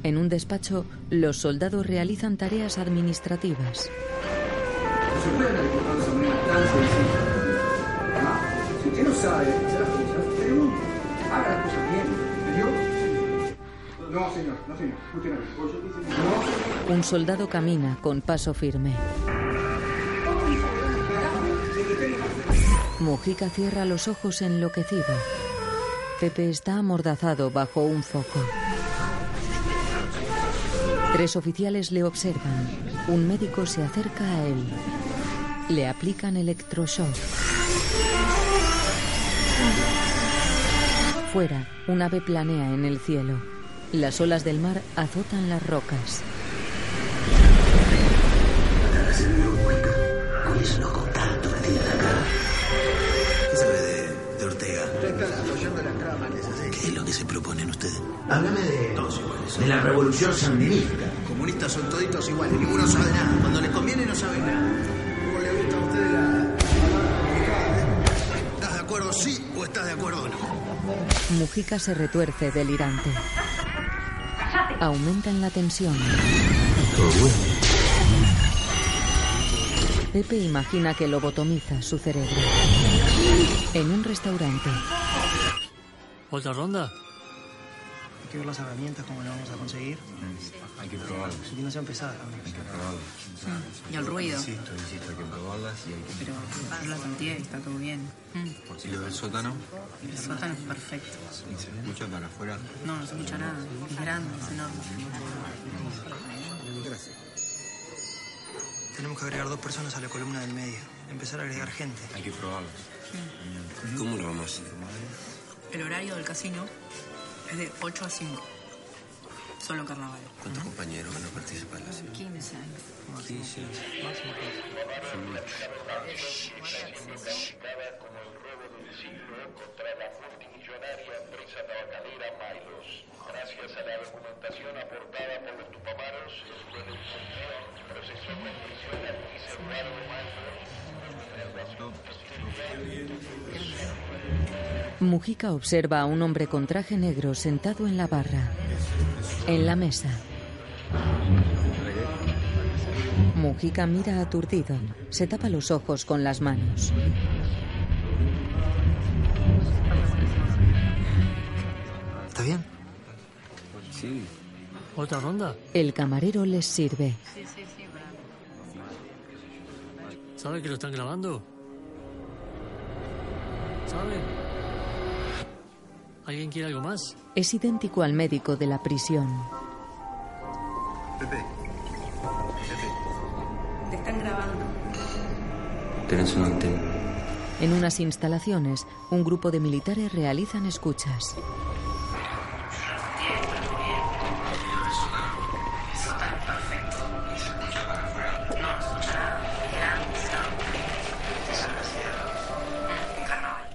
En un despacho, los soldados realizan tareas administrativas. Un soldado camina con paso firme. Mujica cierra los ojos enloquecido. Pepe está amordazado bajo un foco. Tres oficiales le observan. Un médico se acerca a él. Le aplican electroshock. Fuera, un ave planea en el cielo. Las olas del mar azotan las rocas. ¿Qué es lo que se proponen ustedes? Háblame de, Todos iguales. de la revolución sandinista. Comunistas son toditos iguales, ninguno sabe nada. Cuando les conviene no saben nada. O estás de acuerdo no? Mujica se retuerce delirante. Aumentan la tensión. Pepe imagina que lobotomiza su cerebro. En un restaurante, ¿Otra ronda? Hay que ver las herramientas, cómo las vamos a conseguir. Hay que probarlas. Si no sean pesadas también. Hay que probarlas. Y el ruido. Insisto, insisto, hay que probarlas y hay que... Pero la sentí, está todo bien. ¿Y lo del sótano? El sótano es perfecto. ¿Y se escucha para afuera? No, no se escucha nada. Es grande, es enorme. Gracias. Tenemos que agregar dos personas a la columna del medio. Empezar a agregar gente. Hay que probarlas. ¿Cómo lo vamos a hacer? El horario del casino es de 8 a 5. Solo carnaval. ¿Cuántos compañeros van a participar en la serie? 15. 15. contra la multimillonaria empresa tabacalera Milos. Gracias a la documentación aportada por los Tupamaros, de procesó con prisión al Luis Eduardo Mujica observa a un hombre con traje negro sentado en la barra. En la mesa. Mujica mira aturdido. Se tapa los ojos con las manos. ¿Está bien? Sí. ¿Otra ronda? El camarero les sirve. Sí, sí, sí, bravo. ¿Sabe que lo están grabando? ¿Sabe? ¿Alguien quiere algo más? Es idéntico al médico de la prisión. Pepe. Te están grabando. Tenés una antena. En unas instalaciones, un grupo de militares realizan escuchas.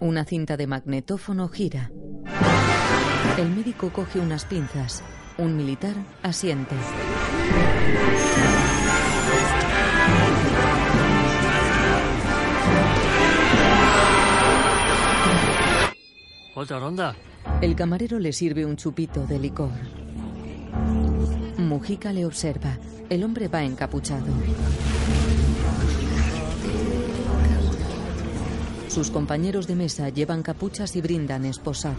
Una cinta de magnetófono gira. El médico coge unas pinzas. Un militar asiente. ¿Otra ronda? El camarero le sirve un chupito de licor. Mujica le observa. El hombre va encapuchado. Sus compañeros de mesa llevan capuchas y brindan esposados.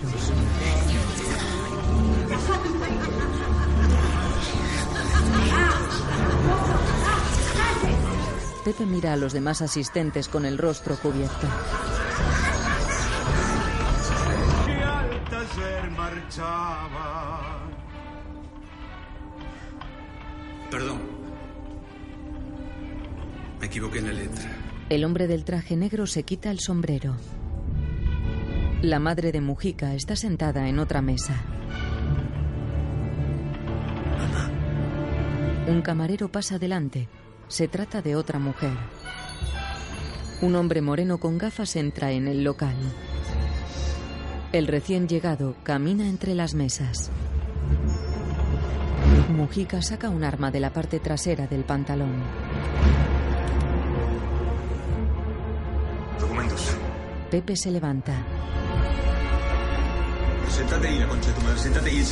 Pepe mira a los demás asistentes con el rostro cubierto. Perdón. Me equivoqué en la letra. El hombre del traje negro se quita el sombrero. La madre de Mujica está sentada en otra mesa. Un camarero pasa delante. Se trata de otra mujer. Un hombre moreno con gafas entra en el local. El recién llegado camina entre las mesas. Mujica saca un arma de la parte trasera del pantalón. Pepe se levanta. Sentate ahí, la concha de tu madre. Sentate ahí.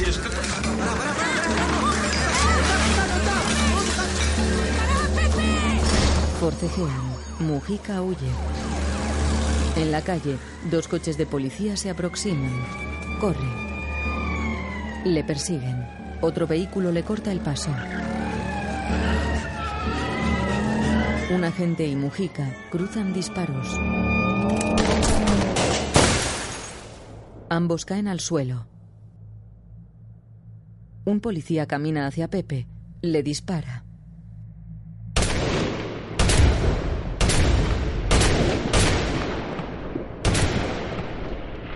Forcejean. Mujica huye. En la calle, dos coches de policía se aproximan. Corre. Le persiguen. Otro vehículo le corta el paso. Un agente y Mujica cruzan disparos. Ambos caen al suelo. Un policía camina hacia Pepe. Le dispara.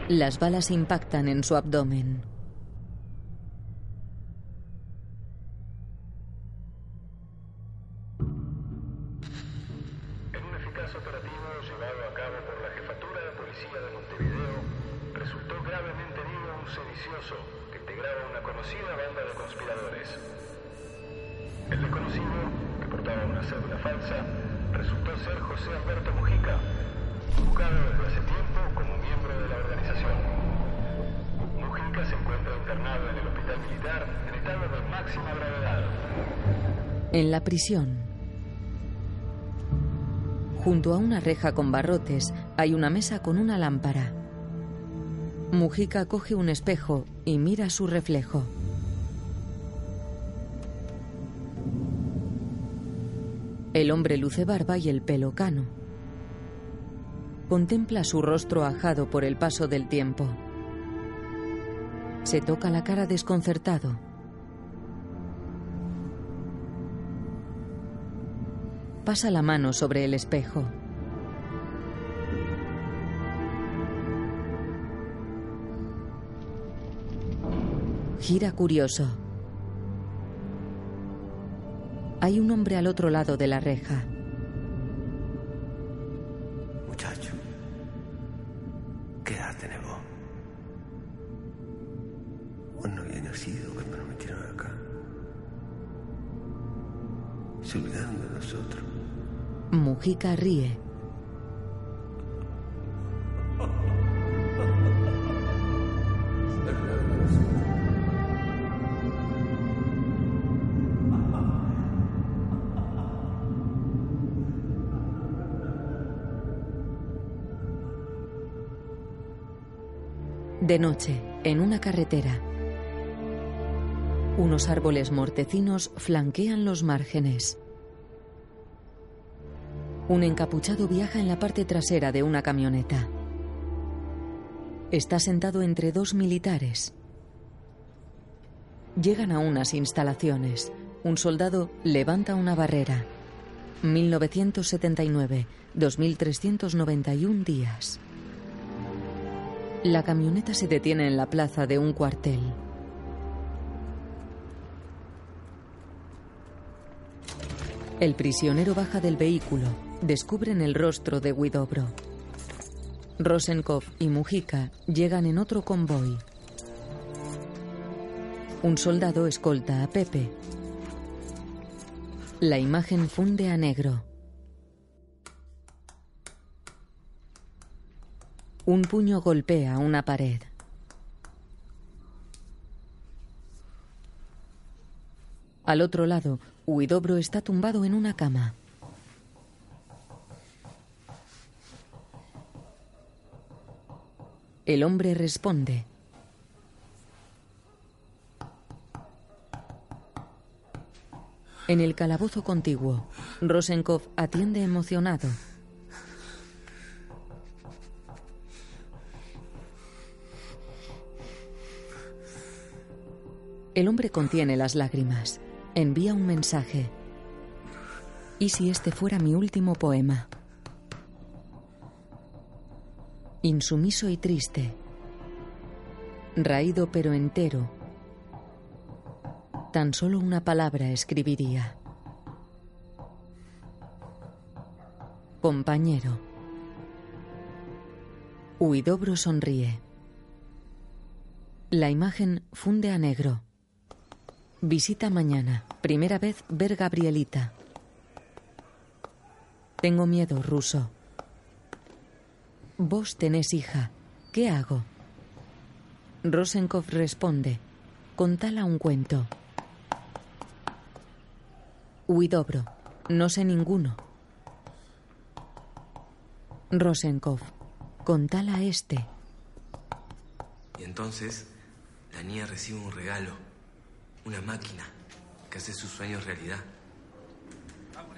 Las balas impactan en su abdomen. Máxima gravedad. En la prisión. Junto a una reja con barrotes hay una mesa con una lámpara. Mujica coge un espejo y mira su reflejo. El hombre luce barba y el pelo cano. Contempla su rostro ajado por el paso del tiempo. Se toca la cara desconcertado. Pasa la mano sobre el espejo. Gira curioso. Hay un hombre al otro lado de la reja. De nosotros. Mujica ríe. De noche, en una carretera. Unos árboles mortecinos flanquean los márgenes. Un encapuchado viaja en la parte trasera de una camioneta. Está sentado entre dos militares. Llegan a unas instalaciones. Un soldado levanta una barrera. 1979, 2391 días. La camioneta se detiene en la plaza de un cuartel. El prisionero baja del vehículo. Descubren el rostro de Widobro. Rosenkopf y Mujica llegan en otro convoy. Un soldado escolta a Pepe. La imagen funde a negro. Un puño golpea una pared. Al otro lado, Huidobro está tumbado en una cama. El hombre responde. En el calabozo contiguo, Rosenkopf atiende emocionado. El hombre contiene las lágrimas. Envía un mensaje. ¿Y si este fuera mi último poema? Insumiso y triste. Raído pero entero. Tan solo una palabra escribiría. Compañero. Huidobro sonríe. La imagen funde a negro. Visita mañana. Primera vez ver Gabrielita. Tengo miedo, ruso. Vos tenés hija. ¿Qué hago? Rosenkopf responde. Contala un cuento. Huidobro. No sé ninguno. Rosenkopf. Contala este. Y entonces, la niña recibe un regalo. Una máquina que hace sus sueños realidad.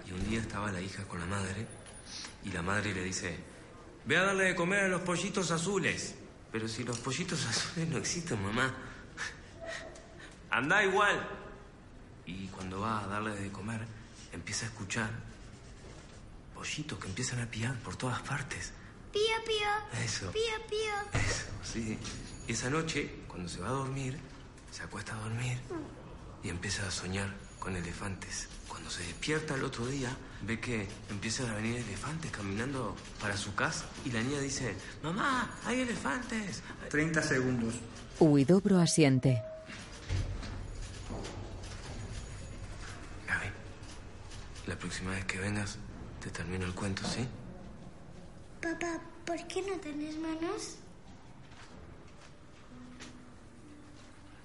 Y un día estaba la hija con la madre y la madre le dice, ve a darle de comer a los pollitos azules. Pero si los pollitos [laughs] azules no existen, mamá. [laughs] Anda igual. Y cuando va a darle de comer, empieza a escuchar pollitos que empiezan a piar por todas partes. Pío, pío. Eso. Pío, pío. Eso, sí. Y esa noche, cuando se va a dormir, se acuesta a dormir y empieza a soñar con elefantes. Cuando se despierta el otro día, ve que empiezan a venir elefantes caminando para su casa y la niña dice, mamá, hay elefantes. 30 segundos. Huidobro asiente. Gaby, la próxima vez que vengas, te termino el cuento, ¿sí? Papá, ¿por qué no tenés manos?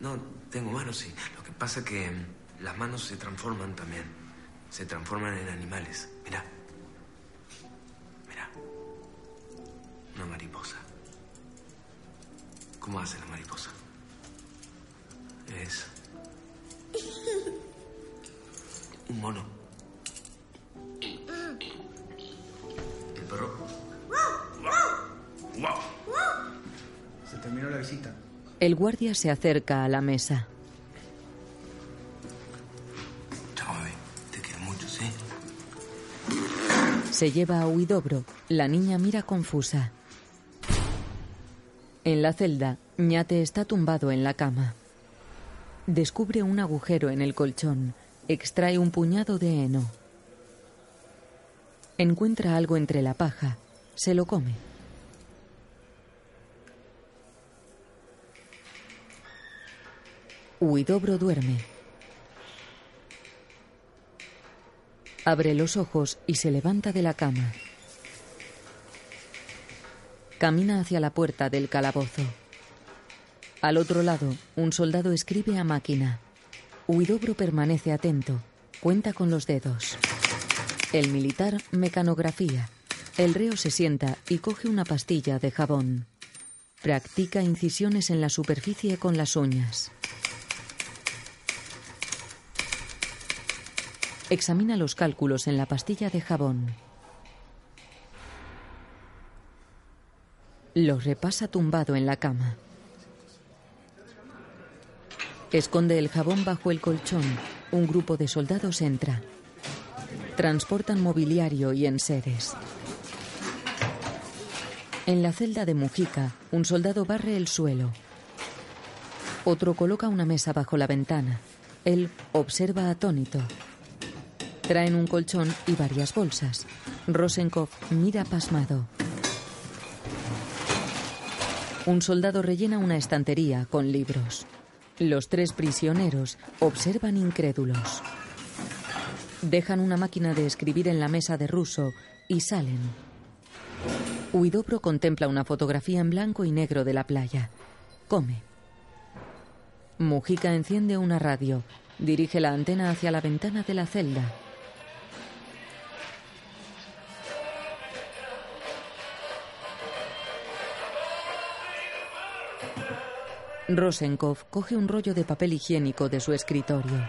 No, tengo manos, sí. Lo que pasa es que mm, las manos se transforman también. Se transforman en animales. Mira. Mira. Una mariposa. ¿Cómo hace la mariposa? Es un mono. El perro. ¡Wow! Se terminó la visita. El guardia se acerca a la mesa. Te quiero mucho, ¿sí? Se lleva a Huidobro. La niña mira confusa. En la celda, Ñate está tumbado en la cama. Descubre un agujero en el colchón. Extrae un puñado de heno. Encuentra algo entre la paja. Se lo come. Huidobro duerme. Abre los ojos y se levanta de la cama. Camina hacia la puerta del calabozo. Al otro lado, un soldado escribe a máquina. Huidobro permanece atento. Cuenta con los dedos. El militar mecanografía. El reo se sienta y coge una pastilla de jabón. Practica incisiones en la superficie con las uñas. Examina los cálculos en la pastilla de jabón. Los repasa tumbado en la cama. Esconde el jabón bajo el colchón. Un grupo de soldados entra. Transportan mobiliario y enseres. En la celda de Mujica, un soldado barre el suelo. Otro coloca una mesa bajo la ventana. Él observa atónito. Traen un colchón y varias bolsas. Rosenkopf mira pasmado. Un soldado rellena una estantería con libros. Los tres prisioneros observan incrédulos. Dejan una máquina de escribir en la mesa de ruso y salen. Huidobro contempla una fotografía en blanco y negro de la playa. Come. Mujica enciende una radio. Dirige la antena hacia la ventana de la celda. Rosenkopf coge un rollo de papel higiénico de su escritorio.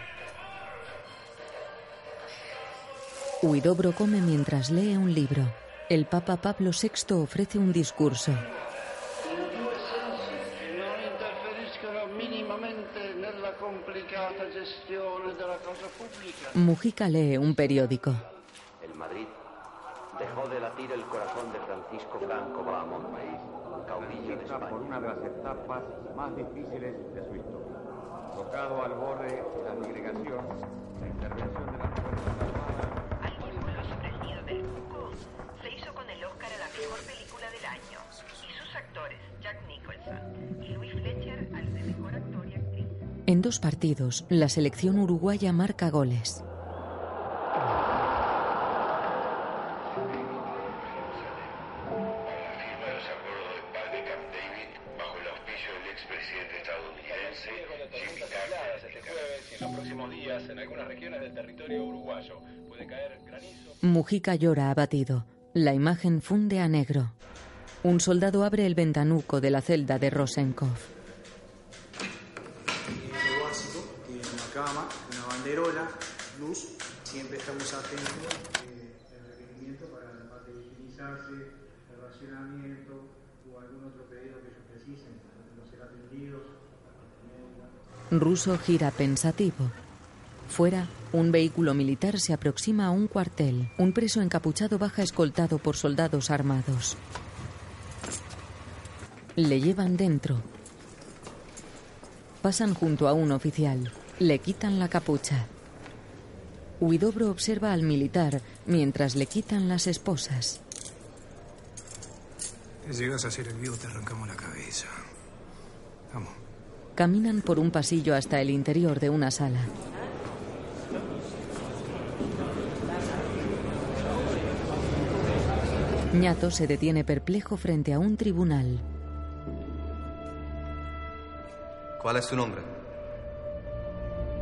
Huidobro come mientras lee un libro. El Papa Pablo VI ofrece un discurso. Mujica lee un periódico. El Madrid dejó de latir el corazón de Francisco Franco Bahamonde, caudillo de España. por una de las etapas más difíciles de su historia. Tocado al borde de la segregación, la intervención de las Fuerzas Armadas sobre el nido del cuco se hizo con el Oscar a la mejor película del año y sus actores Jack Nicholson y Louis Fletcher al de mejor actor y actriz. En dos partidos, la selección uruguaya marca goles. Próximos días en algunas regiones del territorio uruguayo. Puede caer granizo. Mujica llora abatido. La imagen funde a negro. Un soldado abre el ventanuco de la celda de Rosenkopf. Lo básico, tiene una cama, una banderola, luz, siempre estamos atentos eh, el requerimiento para la parte de higienizarse, el racionamiento o algún otro pedido que ellos precisen, no ser atendidos. Ruso gira pensativo. Fuera, un vehículo militar se aproxima a un cuartel. Un preso encapuchado baja escoltado por soldados armados. Le llevan dentro. Pasan junto a un oficial. Le quitan la capucha. Huidobro observa al militar mientras le quitan las esposas. Si llegas a ser el vivo, te arrancamos la cabeza. Vamos. Caminan por un pasillo hasta el interior de una sala. Ñato se detiene perplejo frente a un tribunal. ¿Cuál es su nombre?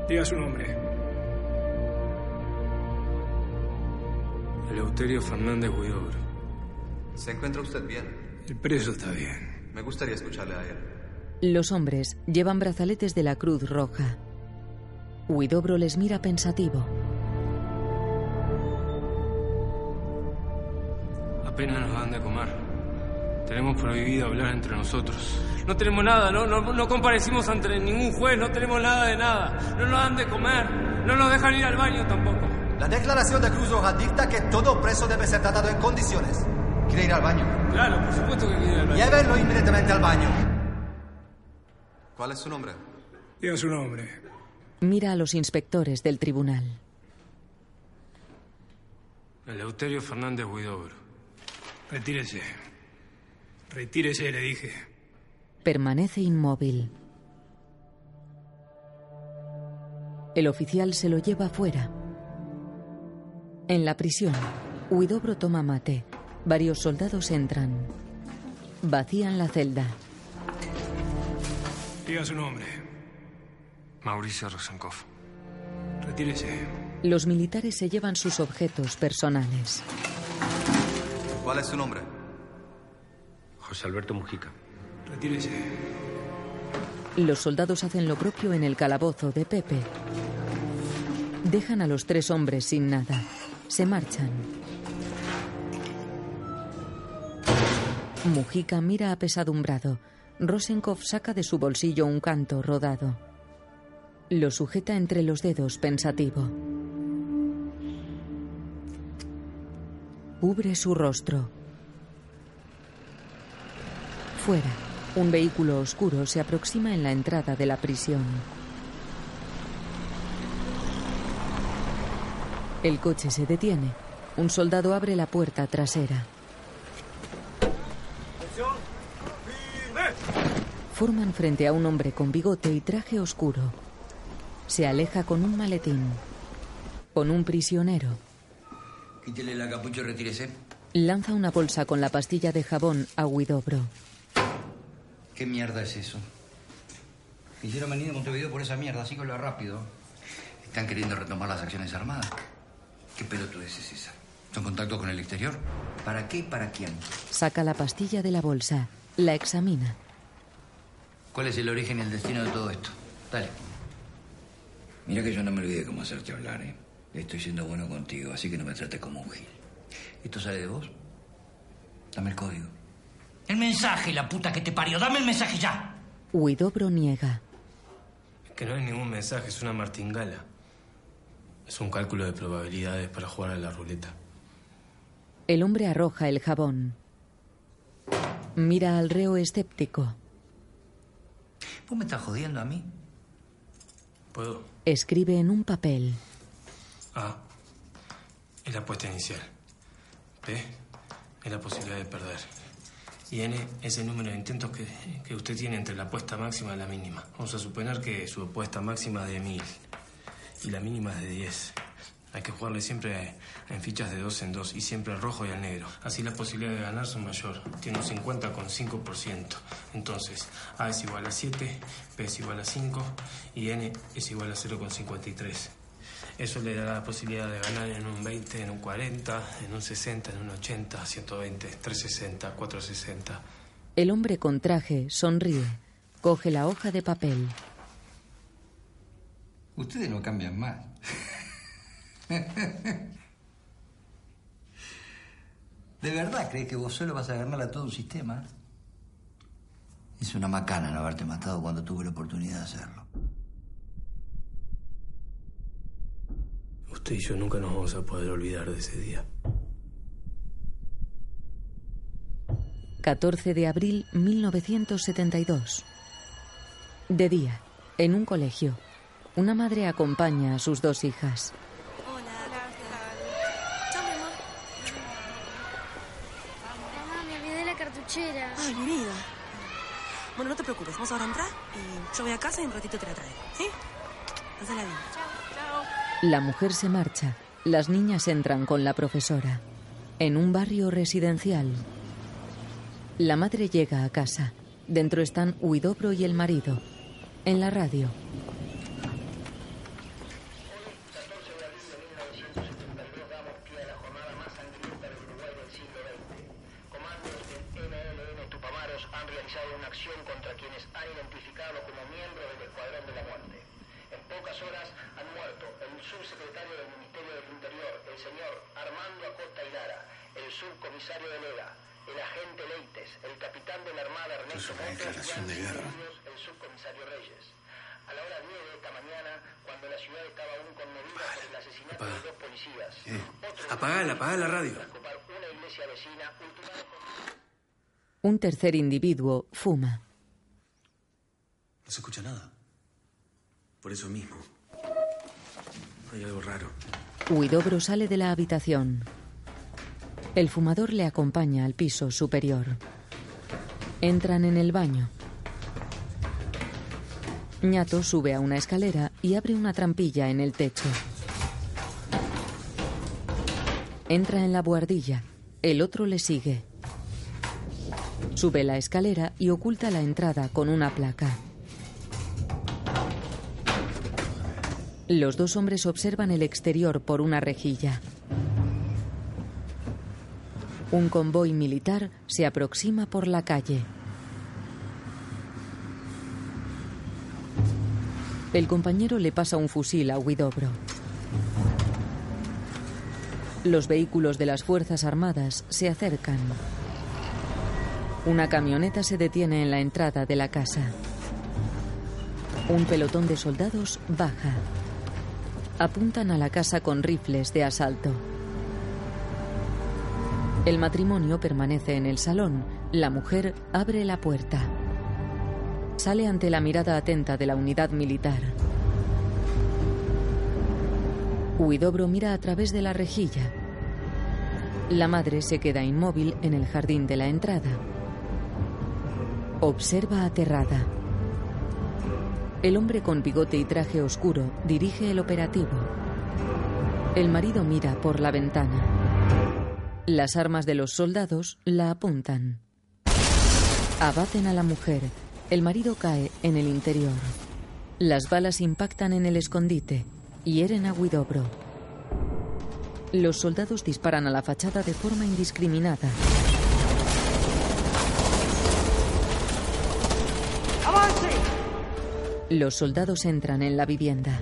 Diga su nombre. Eleuterio Fernández Huidobro. ¿Se encuentra usted bien? El preso está bien. Me gustaría escucharle a él. Los hombres llevan brazaletes de la Cruz Roja. Huidobro les mira pensativo. Apenas nos dan de comer. Tenemos prohibido hablar entre nosotros. No tenemos nada, no, no, no comparecimos ante ningún juez, no tenemos nada de nada. No nos dan de comer, no nos dejan ir al baño tampoco. La declaración de Cruz Roja dicta que todo preso debe ser tratado en condiciones. ¿Quiere ir al baño? Claro, por supuesto que quiere ir al baño. Llévenlo inmediatamente al baño. ¿Cuál es su nombre? Diga su nombre. Mira a los inspectores del tribunal. Eleuterio Fernández Huidobro. Retírese. Retírese, le dije. Permanece inmóvil. El oficial se lo lleva fuera. En la prisión, Huidobro toma mate. Varios soldados entran. Vacían la celda. Diga su nombre. Mauricio Rosenkopf. Retírese. Los militares se llevan sus objetos personales. ¿Cuál es su nombre? José Alberto Mujica. Retírese. Los soldados hacen lo propio en el calabozo de Pepe. Dejan a los tres hombres sin nada. Se marchan. Mujica mira apesadumbrado. Rosenkopf saca de su bolsillo un canto rodado. Lo sujeta entre los dedos pensativo. Cubre su rostro. Fuera, un vehículo oscuro se aproxima en la entrada de la prisión. El coche se detiene. Un soldado abre la puerta trasera. Forman frente a un hombre con bigote y traje oscuro. Se aleja con un maletín. Con un prisionero. Quítele la capucha y retírese. Lanza una bolsa con la pastilla de jabón a Huidobro. ¿Qué mierda es eso? Quisieron venir de Montevideo por esa mierda, así que lo rápido. Están queriendo retomar las acciones armadas. ¿Qué pelotudez es esa? ¿Son contactos con el exterior? ¿Para qué y para quién? Saca la pastilla de la bolsa. La examina. ¿Cuál es el origen y el destino de todo esto? Dale. Mira que yo no me olvidé cómo hacerte hablar, ¿eh? Estoy siendo bueno contigo, así que no me trates como un gil. ¿Esto sale de vos? Dame el código. El mensaje, la puta que te parió. Dame el mensaje ya. Huidobro niega. Que no hay ningún mensaje, es una martingala. Es un cálculo de probabilidades para jugar a la ruleta. El hombre arroja el jabón. Mira al reo escéptico. ¿Vos me estás jodiendo a mí? ¿Puedo? Escribe en un papel. A es la apuesta inicial. P es la posibilidad de perder. Y N es el número de intentos que, que usted tiene entre la apuesta máxima y la mínima. Vamos a suponer que su apuesta máxima es de 1000 y la mínima es de 10. Hay que jugarle siempre en fichas de dos en dos y siempre al rojo y al negro. Así las posibilidades de ganar son mayor. Tiene un 50,5%. Entonces, A es igual a 7, P es igual a 5 y N es igual a 0,53. Eso le dará la posibilidad de ganar en un 20, en un 40, en un 60, en un 80, 120, 360, 460. El hombre con traje sonríe. Coge la hoja de papel. Ustedes no cambian más. ¿De verdad crees que vos solo vas a ganar a todo un sistema? Es una macana no haberte matado cuando tuve la oportunidad de hacerlo. Usted y yo nunca nos vamos a poder olvidar de ese día. 14 de abril 1972. De día, en un colegio, una madre acompaña a sus dos hijas. Mamá, me olvidé la cartuchera. Ay, mi vida. Bueno, no te preocupes, vamos ahora a entrar y yo voy a casa y un ratito te la traigo. ¿Sí? Pásala bien. La mujer se marcha. Las niñas entran con la profesora. En un barrio residencial. La madre llega a casa. Dentro están Huidobro y el marido. En la radio. MLN Tupamaros han realizado una acción contra quienes han identificado como miembros del Escuadrón de la Muerte. En pocas horas han muerto el subsecretario del Ministerio del Interior, el señor Armando Acosta Hilara, el subcomisario de Lega, el agente Leites, el capitán de la Armada Ernesto Montes y de guerra. el subcomisario Reyes. A la hora 10 de esta mañana, cuando la ciudad estaba aún conmovida por el asesinato de dos policías, Apagala, apagá la radio. una iglesia vecina, Un tercer individuo fuma. No se escucha nada. Por eso mismo. Hay algo raro. Huidobro sale de la habitación. El fumador le acompaña al piso superior. Entran en el baño. Ñato sube a una escalera y abre una trampilla en el techo. Entra en la buhardilla. El otro le sigue. Sube la escalera y oculta la entrada con una placa. Los dos hombres observan el exterior por una rejilla. Un convoy militar se aproxima por la calle. El compañero le pasa un fusil a Huidobro. Los vehículos de las Fuerzas Armadas se acercan. Una camioneta se detiene en la entrada de la casa. Un pelotón de soldados baja. Apuntan a la casa con rifles de asalto. El matrimonio permanece en el salón. La mujer abre la puerta. Sale ante la mirada atenta de la unidad militar. Huidobro mira a través de la rejilla. La madre se queda inmóvil en el jardín de la entrada. Observa aterrada. El hombre con bigote y traje oscuro dirige el operativo. El marido mira por la ventana. Las armas de los soldados la apuntan. Abaten a la mujer. El marido cae en el interior. Las balas impactan en el escondite. Hieren a Huidobro. Los soldados disparan a la fachada de forma indiscriminada. ¡Avance! Los soldados entran en la vivienda.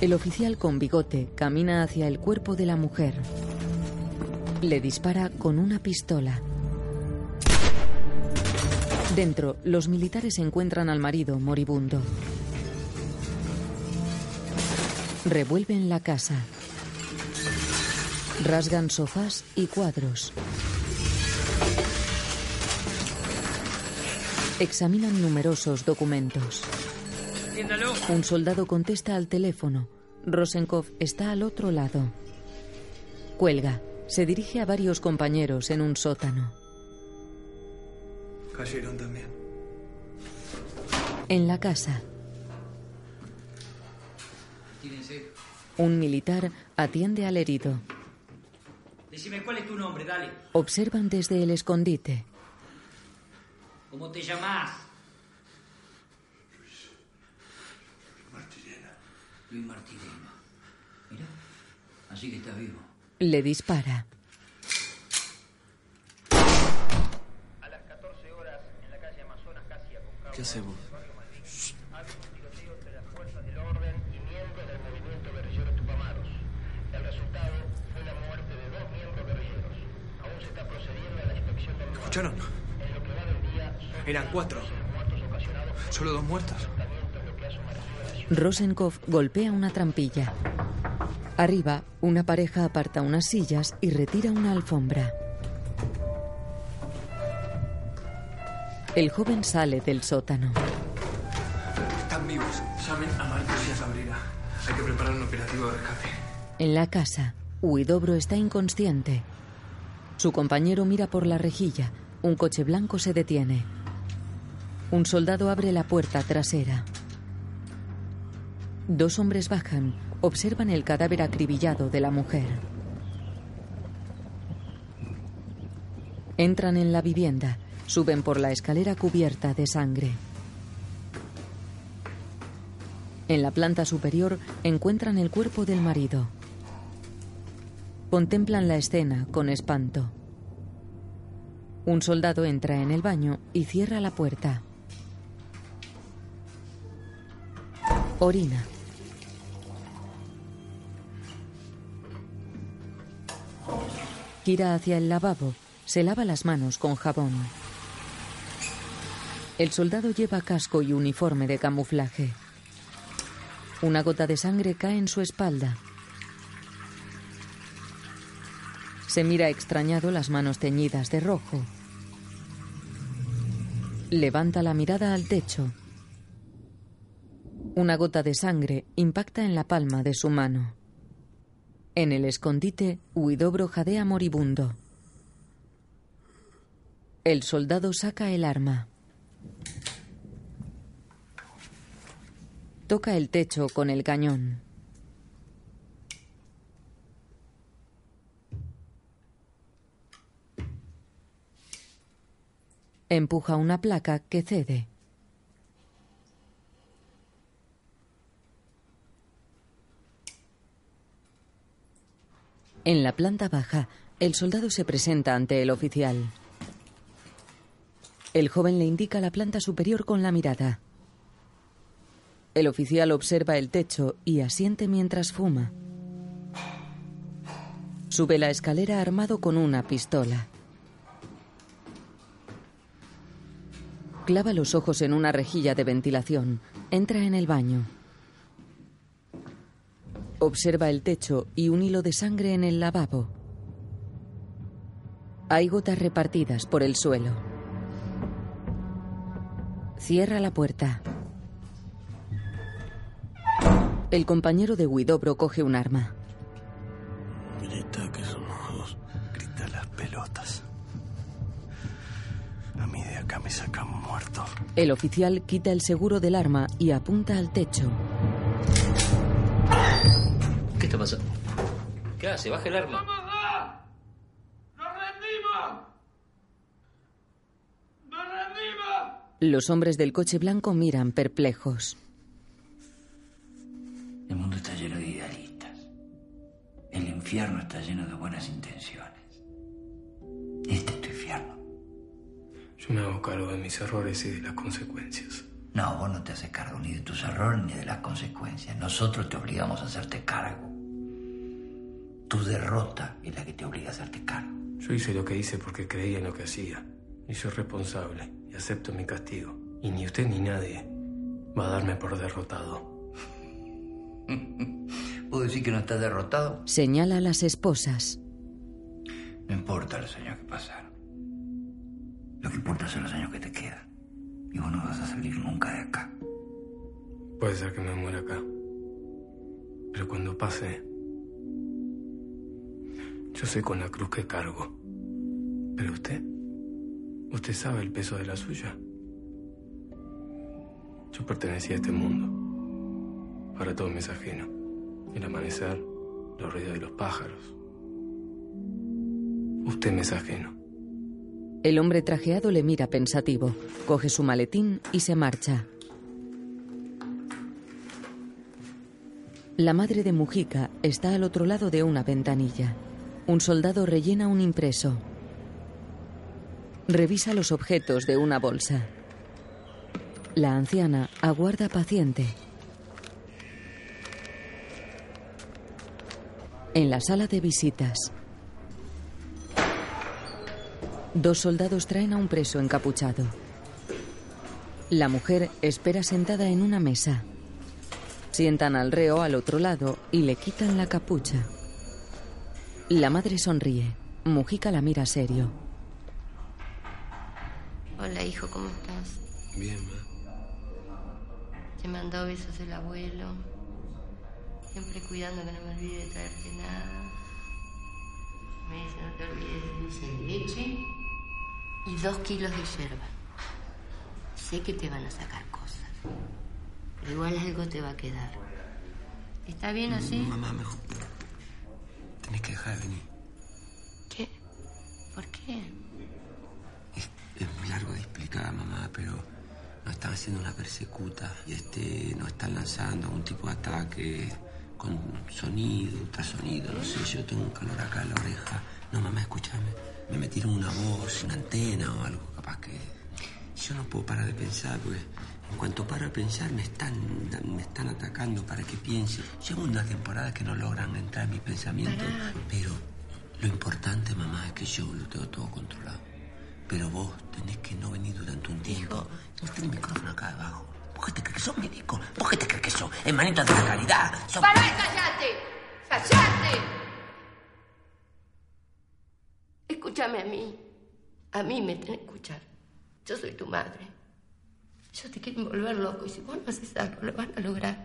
El oficial con bigote camina hacia el cuerpo de la mujer. Le dispara con una pistola. Dentro, los militares encuentran al marido moribundo. Revuelven la casa. Rasgan sofás y cuadros. Examinan numerosos documentos. Atiéndalo. Un soldado contesta al teléfono. Rosenkopf está al otro lado. Cuelga. Se dirige a varios compañeros en un sótano. Cayeron también. En la casa, Tírense. un militar atiende al herido. Decime cuál es tu nombre, dale. Observan desde el escondite. ¿Cómo te llamás? Luis Martirena. Mira, así que está vivo. Le dispara. A las 14 horas, en la calle Amazonas, casi Aconcagua, ¿Qué hacemos? ha habido un tiroteo entre las fuerzas del orden y miembros del movimiento guerrillero Tupamaros. El resultado fue la muerte de dos miembros guerrilleros. Aún se está procediendo a la inspección del lugar. ¿Escucharon? En lo que va del día, son Eran cuatro. muertos ocasionados por Solo dos muertos. lo que ha sumergido la ciudad. Rosenkopf golpea una trampilla. Arriba, una pareja aparta unas sillas y retira una alfombra. El joven sale del sótano. Están vivos. Llamen a Marcos y a Sabrina. Hay que preparar un operativo de rescate. En la casa, Huidobro está inconsciente. Su compañero mira por la rejilla. Un coche blanco se detiene. Un soldado abre la puerta trasera. Dos hombres bajan, observan el cadáver acribillado de la mujer. Entran en la vivienda, suben por la escalera cubierta de sangre. En la planta superior encuentran el cuerpo del marido. Contemplan la escena con espanto. Un soldado entra en el baño y cierra la puerta. Orina. Gira hacia el lavabo. Se lava las manos con jabón. El soldado lleva casco y uniforme de camuflaje. Una gota de sangre cae en su espalda. Se mira extrañado las manos teñidas de rojo. Levanta la mirada al techo. Una gota de sangre impacta en la palma de su mano. En el escondite, Huidobro jadea moribundo. El soldado saca el arma. Toca el techo con el cañón. Empuja una placa que cede. En la planta baja, el soldado se presenta ante el oficial. El joven le indica la planta superior con la mirada. El oficial observa el techo y asiente mientras fuma. Sube la escalera armado con una pistola. Clava los ojos en una rejilla de ventilación. Entra en el baño. Observa el techo y un hilo de sangre en el lavabo. Hay gotas repartidas por el suelo. Cierra la puerta. El compañero de Huidobro coge un arma. Grita que somos dos. Grita las pelotas. A mí de acá me sacan muerto. El oficial quita el seguro del arma y apunta al techo. ¿Qué está pasando? ¿Qué hace? Baja el arma. ¡Nos rendimos! ¡Nos rendimos! Los hombres del coche blanco miran perplejos. El mundo está lleno de idealistas. El infierno está lleno de buenas intenciones. Este es tu infierno. Yo me hago cargo de mis errores y de las consecuencias. No, vos no te haces cargo ni de tus errores ni de las consecuencias. Nosotros te obligamos a hacerte cargo. Tu derrota es la que te obliga a hacerte cargo. Yo hice lo que hice porque creía en lo que hacía. Y soy responsable y acepto mi castigo. Y ni usted ni nadie va a darme por derrotado. [laughs] ¿Puedo decir que no estás derrotado? Señala a las esposas. No importa los años que pasaron. Lo que importa son los años que te quedan. Y vos no vas a salir nunca de acá. Puede ser que me muera acá. Pero cuando pase, yo sé con la cruz que cargo. Pero usted, usted sabe el peso de la suya. Yo pertenecía a este mundo. Ahora todo me es ajeno. El amanecer, los ruidos de los pájaros. Usted me es ajeno. El hombre trajeado le mira pensativo, coge su maletín y se marcha. La madre de Mujica está al otro lado de una ventanilla. Un soldado rellena un impreso. Revisa los objetos de una bolsa. La anciana aguarda paciente. En la sala de visitas. Dos soldados traen a un preso encapuchado. La mujer espera sentada en una mesa. Sientan al reo al otro lado y le quitan la capucha. La madre sonríe. Mujica la mira serio. Hola, hijo, ¿cómo estás? Bien, ma. Te mandó besos el abuelo. Siempre cuidando que no me olvide de traerte nada. Me dice, no te olvides de dulce de leche y dos kilos de yerba. Sé que te van a sacar cosas, pero igual algo te va a quedar. ¿Está bien así? Mamá, mejor. Tenés que dejar de venir. ¿Qué? ¿Por qué? Es muy largo de explicar, mamá, pero nos están haciendo una persecuta y este nos están lanzando un tipo de ataque con sonido, ultrasonido, no sé, yo tengo un calor acá en la oreja. No, mamá, escúchame. Me metieron una voz, una antena o algo, capaz que. Yo no puedo parar de pensar, porque en cuanto paro de pensar me están, me están atacando para que piense. Llevo una temporada que no logran entrar en mis pensamientos, pero lo importante, mamá, es que yo lo tengo todo controlado. Pero vos tenés que no venir durante un tiempo. No tenés el micrófono acá abajo. ¿Vos qué te crees que sos médico? ¿Vos qué te crees que sos? Hermanito de la caridad. Sos- ¡Pará y callate! ¡Callate! Escúchame a mí. A mí me tenés que escuchar. Yo soy tu madre. Yo te quiero volver loco y si vos no haces algo, lo van a lograr.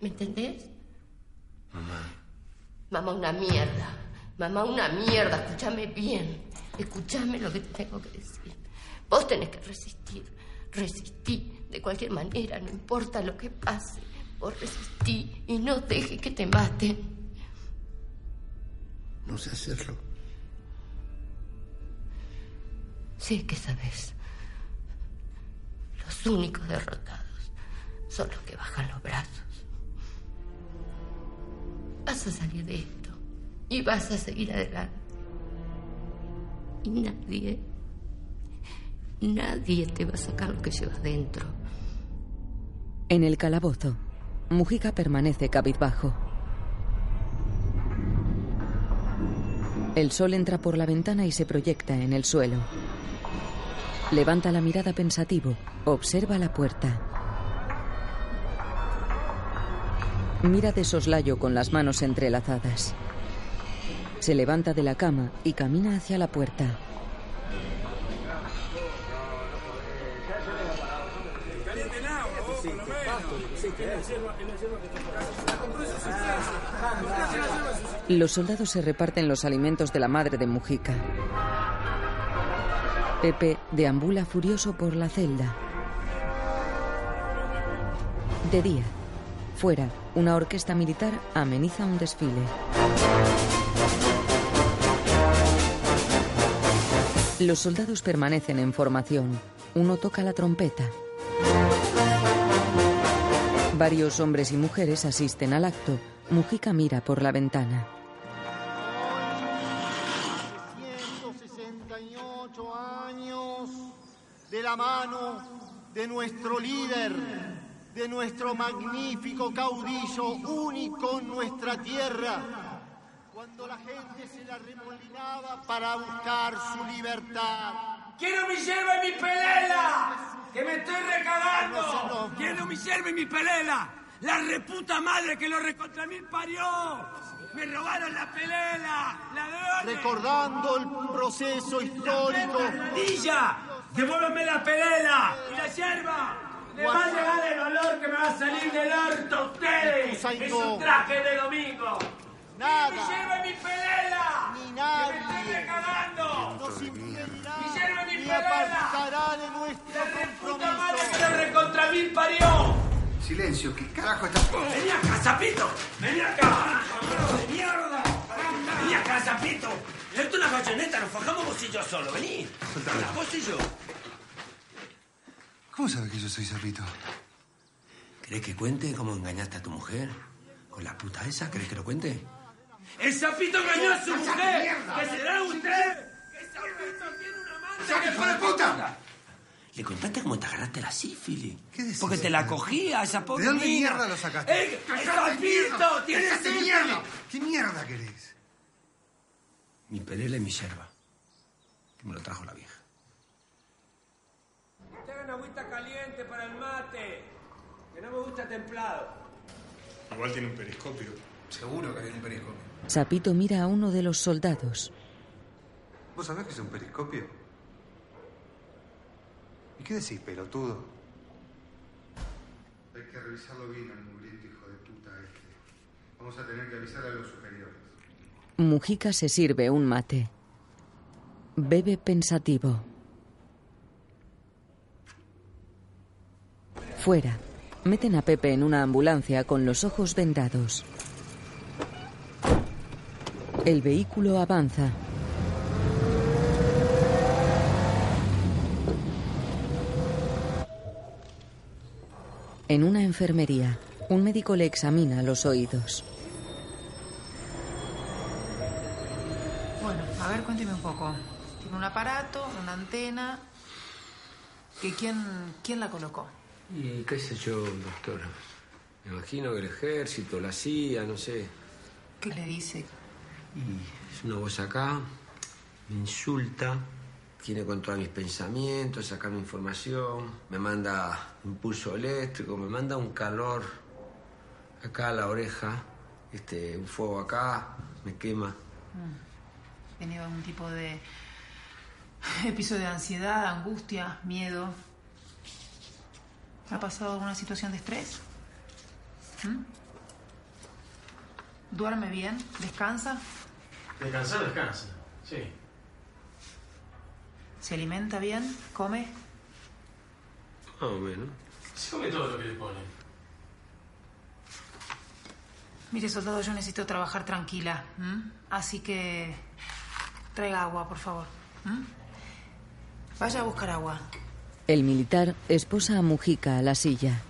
¿Me entendés? Mamá. Mamá, una mierda. Mamá, una mierda. Escúchame bien. Escúchame lo que te tengo que decir. Vos tenés que resistir. Resistí de cualquier manera, no importa lo que pase. Vos resistí y no dejes que te maten. No sé hacerlo. Sé que sabes. Los únicos derrotados son los que bajan los brazos. Vas a salir de esto y vas a seguir adelante. Y nadie, nadie te va a sacar lo que llevas dentro. En el calabozo, Mujica permanece cabizbajo. El sol entra por la ventana y se proyecta en el suelo. Levanta la mirada pensativo, observa la puerta. Mira de soslayo con las manos entrelazadas. Se levanta de la cama y camina hacia la puerta. Los soldados se reparten los alimentos de la madre de Mujica. Pepe deambula furioso por la celda. De día, fuera, una orquesta militar ameniza un desfile. Los soldados permanecen en formación. Uno toca la trompeta. Varios hombres y mujeres asisten al acto. Mujica mira por la ventana. 168 años de la mano de nuestro líder, de nuestro magnífico caudillo único en nuestra tierra, cuando la gente se la remolinaba para buscar su libertad. ¡Quiero mi yerba y mi pelela! ¡Que me estoy recagando! ¡Quiero mi yerba y mi pelela! ¡La reputa madre que lo recontra mil parió! ¡Me robaron la pelela! ¡Ladrones! Recordando el proceso histórico. ¡Ardilla! ¡Devuélveme la pelela! ¡Y la yerba! ¡Le va a llegar el olor que me va a salir del orto a ustedes! ¡Es un traje de domingo! Nada. ¡Mi y mi pelela! Ni ¡Que nadie me estoy recagando! nos impedirá ¡Mi yerba y mi ni pelela! apartará de nuestro ¡Puta madre que compromiso. lo recontra mil parió! Silencio, ¿qué carajo está...? ¡Vení acá, sapito! ¡Vení acá! ¡Cabrón de mierda! ¡Vení acá, sapito! Esto es una bayoneta, nos fajamos vos y yo solo, vení. Vos y yo. ¿Cómo sabe que yo soy Zapito? ¿Querés que cuente cómo engañaste a tu mujer? ¿Con la puta esa? ¿Querés que lo cuente? ¡El sapito engañó a su ¡Cállate, mujer! ¡Que será usted! ¡El sapito tiene una madre! ¡Saca, que hijo de puta! ¿Le contaste cómo te agarraste la sífilis? ¿Qué decís? Porque te la cogía esa pobre ¿De dónde niña. mierda lo sacaste? ¡Eh, ¡El sapito! ¡Tiene ¡Cállate, sífilis! mierda! ¿Qué mierda querés? Mi pelela y mi yerba. Que me lo trajo la vieja. Te hagan agüita caliente para el mate. Que no me gusta templado. Igual tiene un periscopio. Seguro que hay un periscopio. Sapito mira a uno de los soldados. ¿Vos sabés que es un periscopio? ¿Y qué decís, pelotudo? Hay que revisarlo bien al mugriento hijo de puta este. Vamos a tener que avisar a los superiores. Mujica se sirve un mate. Bebe pensativo. Fuera. Meten a Pepe en una ambulancia con los ojos vendados. El vehículo avanza. En una enfermería, un médico le examina los oídos. Bueno, a ver, cuénteme un poco. Tiene un aparato, una antena. ¿Que quién, ¿Quién la colocó? Y qué sé yo, doctora. Me imagino que el ejército, la CIA, no sé. ¿Qué le dice? Y es una voz acá, me insulta, tiene control de mis pensamientos, saca mi información, me manda impulso eléctrico, me manda un calor acá a la oreja, este, un fuego acá, me quema. Mm. ¿Tiene algún tipo de Episodio de ansiedad, angustia, miedo. ¿Ha pasado alguna situación de estrés? ¿Mm? ¿Duerme bien? ¿Descansa? Descansar, descansa. Sí. ¿Se alimenta bien? ¿Come? Más o menos. Se come todo lo que le ponen. Mire, soldado, yo necesito trabajar tranquila. ¿m? Así que traiga agua, por favor. ¿m? Vaya a buscar agua. El militar esposa a Mujica a la silla.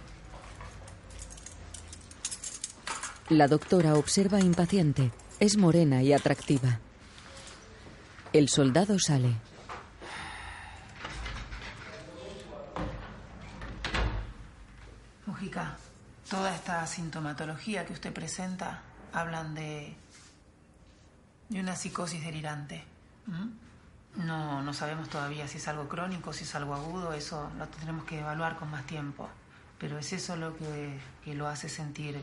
La doctora observa impaciente. Es morena y atractiva. El soldado sale. Toda esta sintomatología que usted presenta hablan de, de una psicosis delirante. ¿m? No, no sabemos todavía si es algo crónico, si es algo agudo, eso lo tendremos que evaluar con más tiempo. Pero es eso lo que, que lo hace sentir.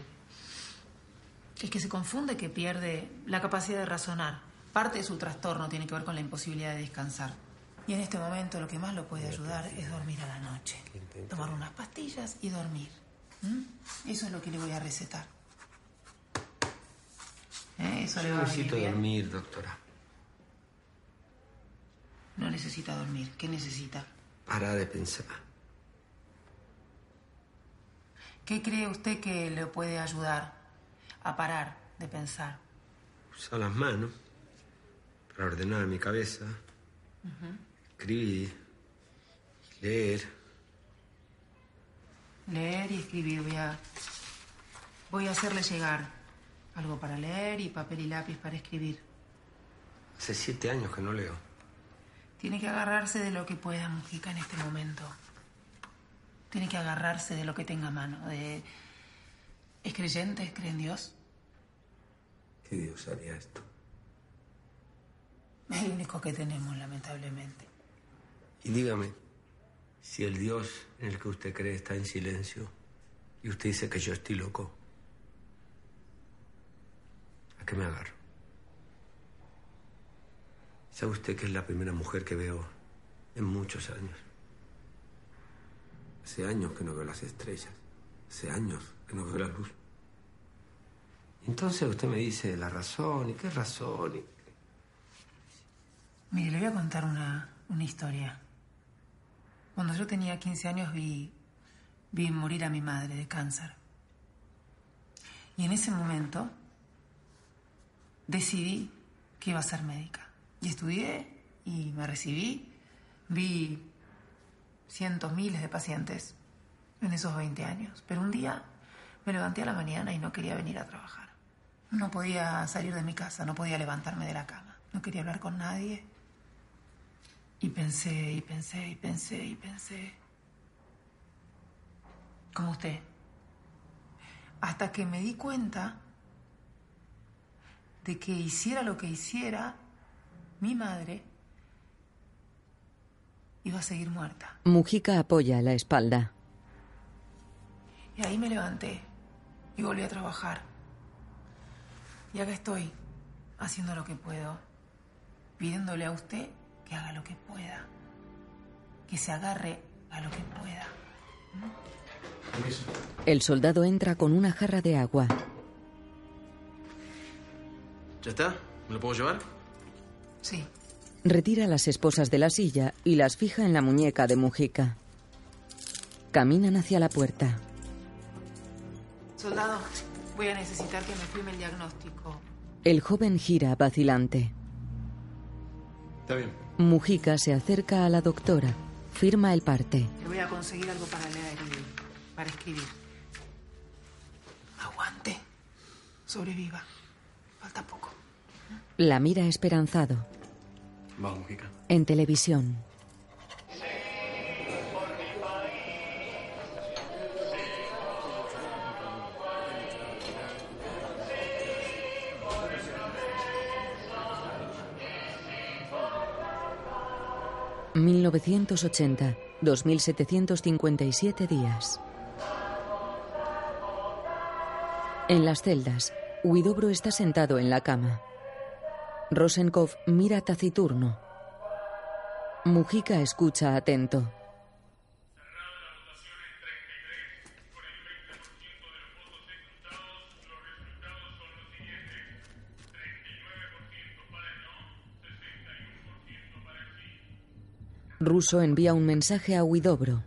Es que se confunde, que pierde la capacidad de razonar. Parte de su trastorno tiene que ver con la imposibilidad de descansar. Y en este momento lo que más lo puede ayudar es dormir a la noche. Tomar unas pastillas y dormir. ¿Mm? Eso es lo que le voy a recetar. ¿Eh? Eso le Yo va a venir necesito bien. dormir, doctora. No necesita dormir. ¿Qué necesita? Para de pensar. ¿Qué cree usted que le puede ayudar a parar de pensar? Usar las manos para ordenar mi cabeza, escribir, leer. Leer y escribir. Voy a, voy a hacerle llegar algo para leer y papel y lápiz para escribir. Hace siete años que no leo. Tiene que agarrarse de lo que pueda, Mujica, en este momento. Tiene que agarrarse de lo que tenga a mano. De... ¿Es creyente? ¿Cree en Dios? ¿Qué Dios haría esto? Es el único que tenemos, lamentablemente. Y dígame, si el Dios en el que usted cree está en silencio y usted dice que yo estoy loco, ¿a qué me agarro? ¿Sabe usted que es la primera mujer que veo en muchos años? Hace años que no veo las estrellas. Hace años que no veo la luz. Entonces usted me dice la razón, ¿y qué razón? ¿Y Mire, le voy a contar una, una historia. Cuando yo tenía 15 años vi, vi morir a mi madre de cáncer. Y en ese momento decidí que iba a ser médica. Y estudié y me recibí. Vi cientos, miles de pacientes en esos 20 años. Pero un día me levanté a la mañana y no quería venir a trabajar. No podía salir de mi casa, no podía levantarme de la cama. No quería hablar con nadie. Y pensé, y pensé, y pensé, y pensé. Como usted. Hasta que me di cuenta de que hiciera lo que hiciera, mi madre iba a seguir muerta. Mujica apoya la espalda. Y ahí me levanté y volví a trabajar. Y acá estoy, haciendo lo que puedo, pidiéndole a usted que haga lo que pueda, que se agarre a lo que pueda. El soldado entra con una jarra de agua. ¿Ya está? ¿Me lo puedo llevar? Sí. Retira las esposas de la silla y las fija en la muñeca de Mujica. Caminan hacia la puerta. Soldado, voy a necesitar que me firme el diagnóstico. El joven gira vacilante. Está bien. Mujica se acerca a la doctora. Firma el parte. Le voy a conseguir algo para leer y para escribir. Aguante. Sobreviva. Falta poco. La mira esperanzado. Vamos, Mujica. En televisión. ...1980... ...2757 días... En las celdas... Huidobro está sentado en la cama... Rosenkopf mira taciturno. Mujica escucha atento. Russo envía un mensaje a Huidobro.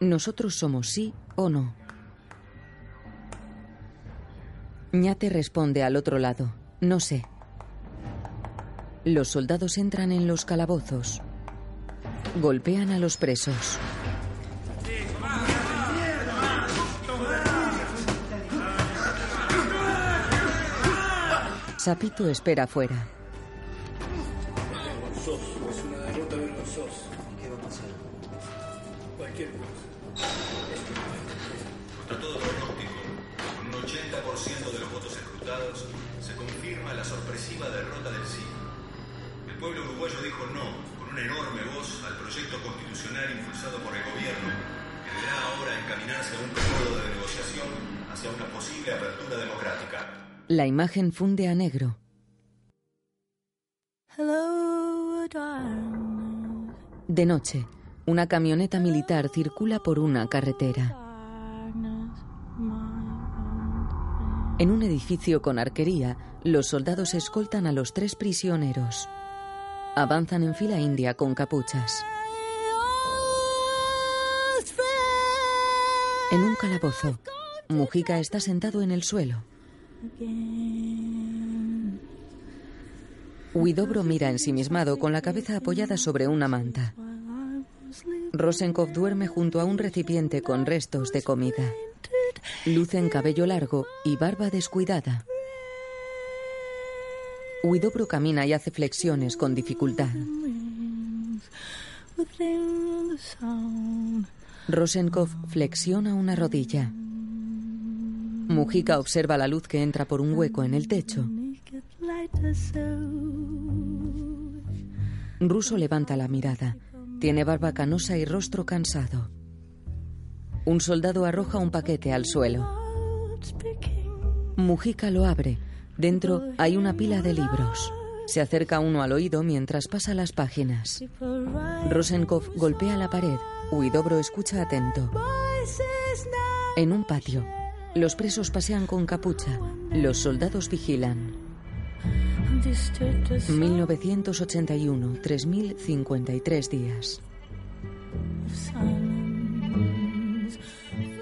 Nosotros somos sí o no. Ñate responde al otro lado. No sé. Los soldados entran en los calabozos. Golpean a los presos. Sapito espera fuera. La imagen funde a negro. De noche, una camioneta militar circula por una carretera. En un edificio con arquería, los soldados escoltan a los tres prisioneros. Avanzan en fila india con capuchas. En un calabozo, Mujica está sentado en el suelo. Huidobro mira ensimismado con la cabeza apoyada sobre una manta. Rosenkopf duerme junto a un recipiente con restos de comida. Lucen cabello largo y barba descuidada. Huidobro camina y hace flexiones con dificultad. Rosenkopf flexiona una rodilla. Mujica observa la luz que entra por un hueco en el techo. Ruso levanta la mirada. Tiene barba canosa y rostro cansado. Un soldado arroja un paquete al suelo. Mujica lo abre. Dentro hay una pila de libros. Se acerca uno al oído mientras pasa las páginas. Rosenkopf golpea la pared. Huidobro escucha atento. En un patio, los presos pasean con capucha. Los soldados vigilan. 1981, 3053 días.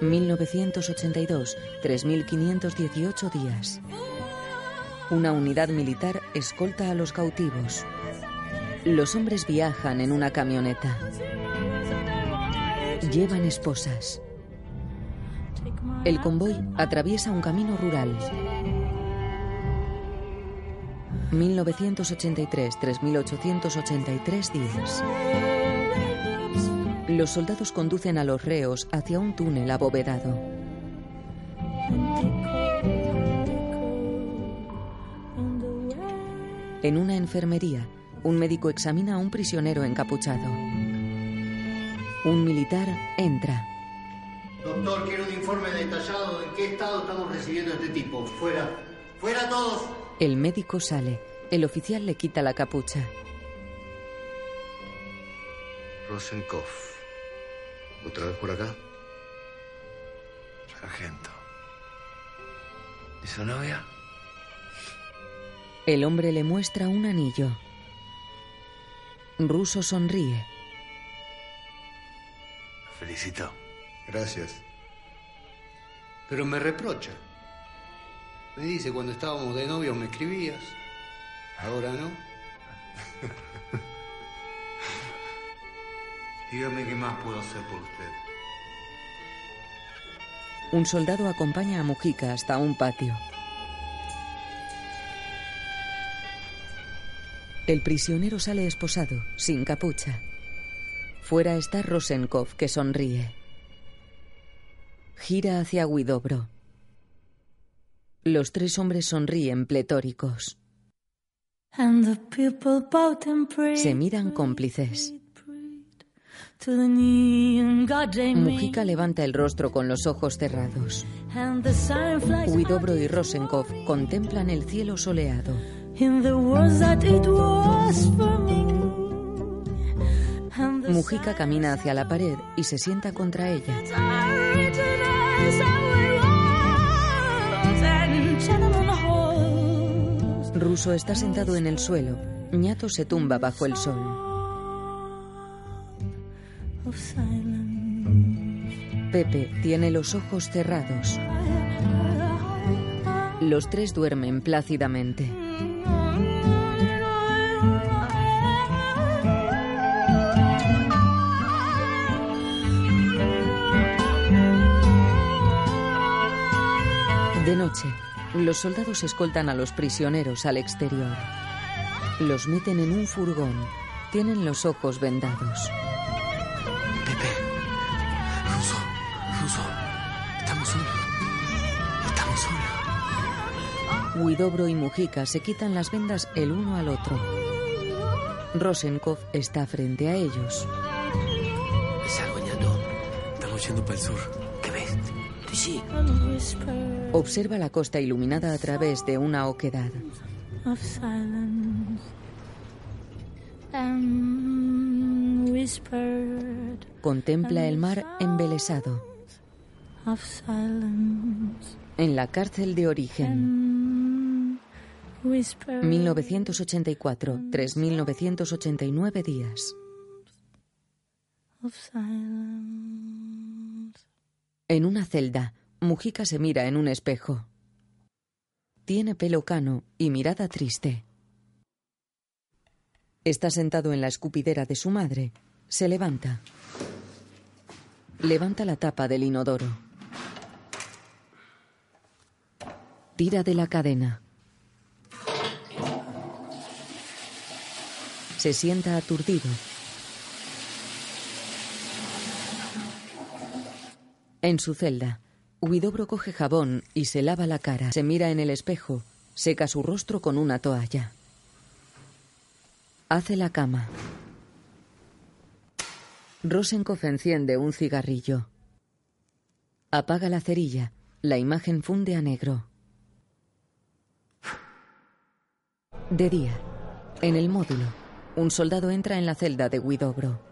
1982, 3518 días. Una unidad militar escolta a los cautivos. Los hombres viajan en una camioneta. Llevan esposas. El convoy atraviesa un camino rural. 1983, 3883 días. Los soldados conducen a los reos hacia un túnel abovedado. En una enfermería, un médico examina a un prisionero encapuchado. Un militar entra. Doctor, quiero un informe detallado de en qué estado estamos recibiendo a este tipo. Fuera. Fuera todos. El médico sale. El oficial le quita la capucha. Rosenkopf. ¿Otra vez por acá? Sargento. ¿Y su novia? El hombre le muestra un anillo. Ruso sonríe. Lo felicito. Gracias. Pero me reprocha. Me dice, cuando estábamos de novios me escribías. Ahora no. [laughs] Dígame qué más puedo hacer por usted. Un soldado acompaña a Mujica hasta un patio. El prisionero sale esposado, sin capucha. Fuera está Rosenkopf, que sonríe. Gira hacia Huidobro. Los tres hombres sonríen pletóricos. Se miran cómplices. Mujica levanta el rostro con los ojos cerrados. Huidobro y Rosenkopf contemplan el cielo soleado. Mujica camina hacia la pared y se sienta contra ella. Ruso está sentado en el suelo. Ñato se tumba bajo el sol. Pepe tiene los ojos cerrados. Los tres duermen plácidamente. De noche, los soldados escoltan a los prisioneros al exterior. Los meten en un furgón. Tienen los ojos vendados. Ruso, Ruso, estamos solos. Estamos solos. Huidobro y Mujica se quitan las vendas el uno al otro. Rosenkopf está frente a ellos. Es algo, ñato. Estamos yendo para el sur. Observa la costa iluminada a través de una oquedad. Contempla el mar embelesado. En la cárcel de origen. and whispered 1984, 3.989 días. En una celda, Mujica se mira en un espejo. Tiene pelo cano y mirada triste. Está sentado en la escupidera de su madre. Se levanta. Levanta la tapa del inodoro. Tira de la cadena. Se sienta aturdido. En su celda, Huidobro coge jabón y se lava la cara. Se mira en el espejo, seca su rostro con una toalla. Hace la cama. Rosenkopf enciende un cigarrillo. Apaga la cerilla. La imagen funde a negro. De día, en el módulo, un soldado entra en la celda de Huidobro.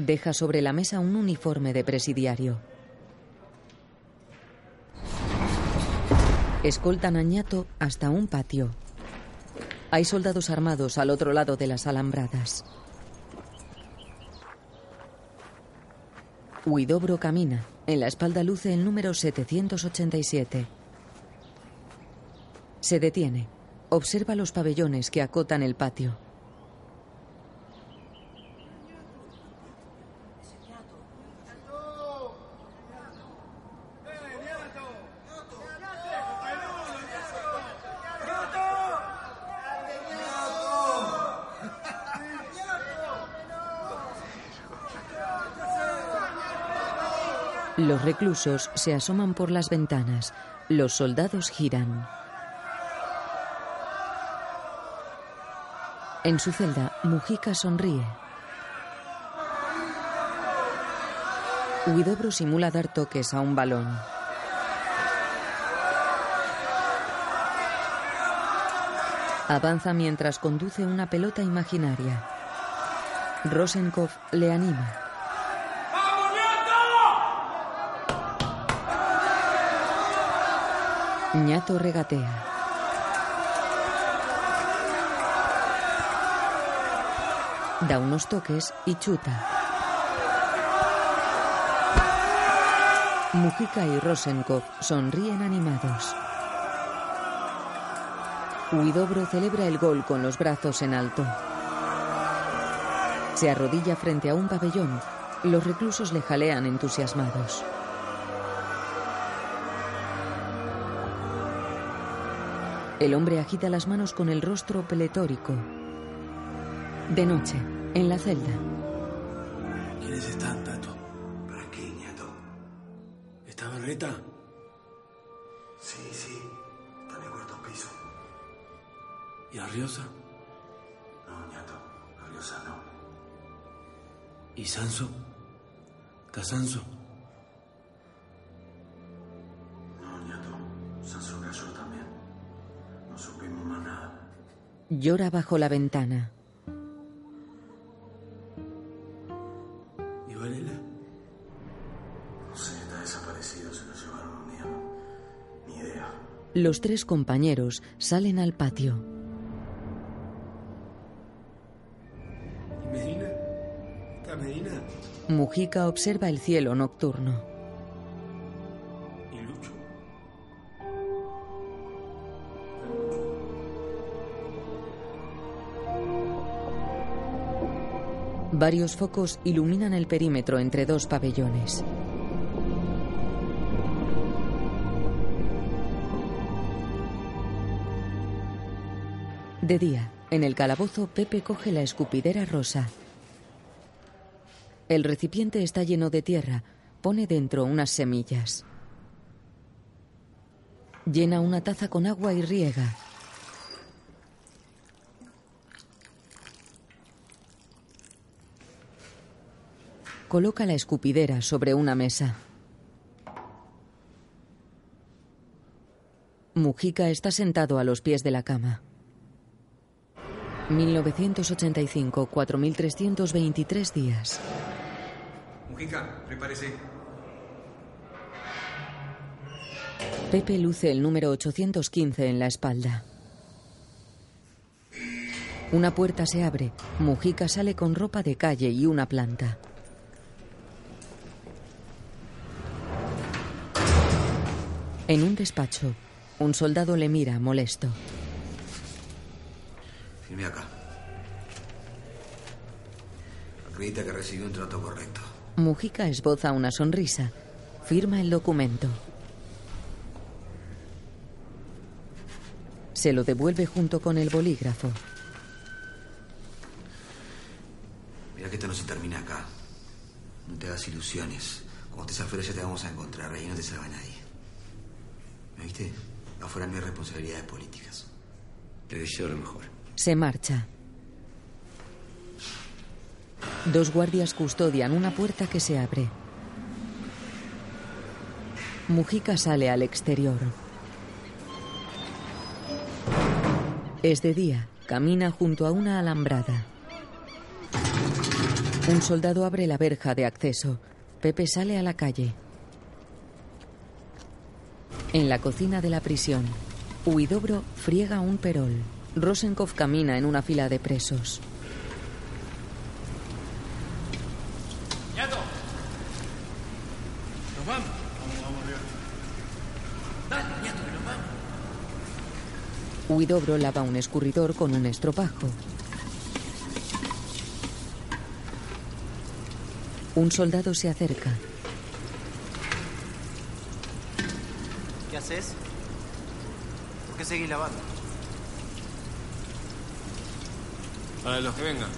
Deja sobre la mesa un uniforme de presidiario. Escoltan a Ñato hasta un patio. Hay soldados armados al otro lado de las alambradas. Huidobro camina. En la espalda luce el número 787. Se detiene. Observa los pabellones que acotan el patio. Los reclusos se asoman por las ventanas. Los soldados giran. En su celda, Mujica sonríe. Huidobro simula dar toques a un balón. Avanza mientras conduce una pelota imaginaria. Rosenkopf le anima. Ñato regatea. Da unos toques y chuta. Mujica y Rosenkopf sonríen animados. Huidobro celebra el gol con los brazos en alto. Se arrodilla frente a un pabellón. Los reclusos le jalean entusiasmados. El hombre agita las manos con el rostro pletórico. De noche, en la celda. ¿Quiénes están, Tato? ¿Para qué, ñato? ¿Está Berreta? Sí, sí. Está en el cuarto piso. ¿Y Arriosa? No, ñato. Nerviosa no. ¿Y Sanso? ¿Está Sanso? llora bajo la ventana. ¿Y Varela? No sé, está desaparecido, se lo llevaron un día. Ni idea. Los tres compañeros salen al patio. ¿Y Medina? ¿Está Medina? Mujica observa el cielo nocturno. Varios focos iluminan el perímetro entre dos pabellones. De día, en el calabozo, Pepe coge la escupidera rosa. El recipiente está lleno de tierra. Pone dentro unas semillas. Llena una taza con agua y riega. Coloca la escupidera sobre una mesa. Mujica está sentado a los pies de la cama. 1985, 4323 días. Mujica, prepárese. Pepe luce el número 815 en la espalda. Una puerta se abre. Mujica sale con ropa de calle y una planta. En un despacho, un soldado le mira molesto. Firme acá. Acredita que recibió un trato correcto. Mujica esboza una sonrisa. Firma el documento. Se lo devuelve junto con el bolígrafo. Mira que esto no se termina acá. No te hagas ilusiones. Cuando estés afuera ya te vamos a encontrar. Ahí no te salva nadie. ¿Me viste? Afuera no hay responsabilidades políticas. Te deseo lo mejor. Se marcha. Dos guardias custodian una puerta que se abre. Mujica sale al exterior. Es de día. Camina junto a una alambrada. Un soldado abre la verja de acceso. Pepe sale a la calle. En la cocina de la prisión, Huidobro friega un perol. Rosenkopf camina en una fila de presos. ¿Nos vamos? Dale, ñato, que nos vamos. Huidobro lava un escurridor con un estropajo. Un soldado se acerca. Haces? ¿Por qué seguís lavando? Para los que vengan.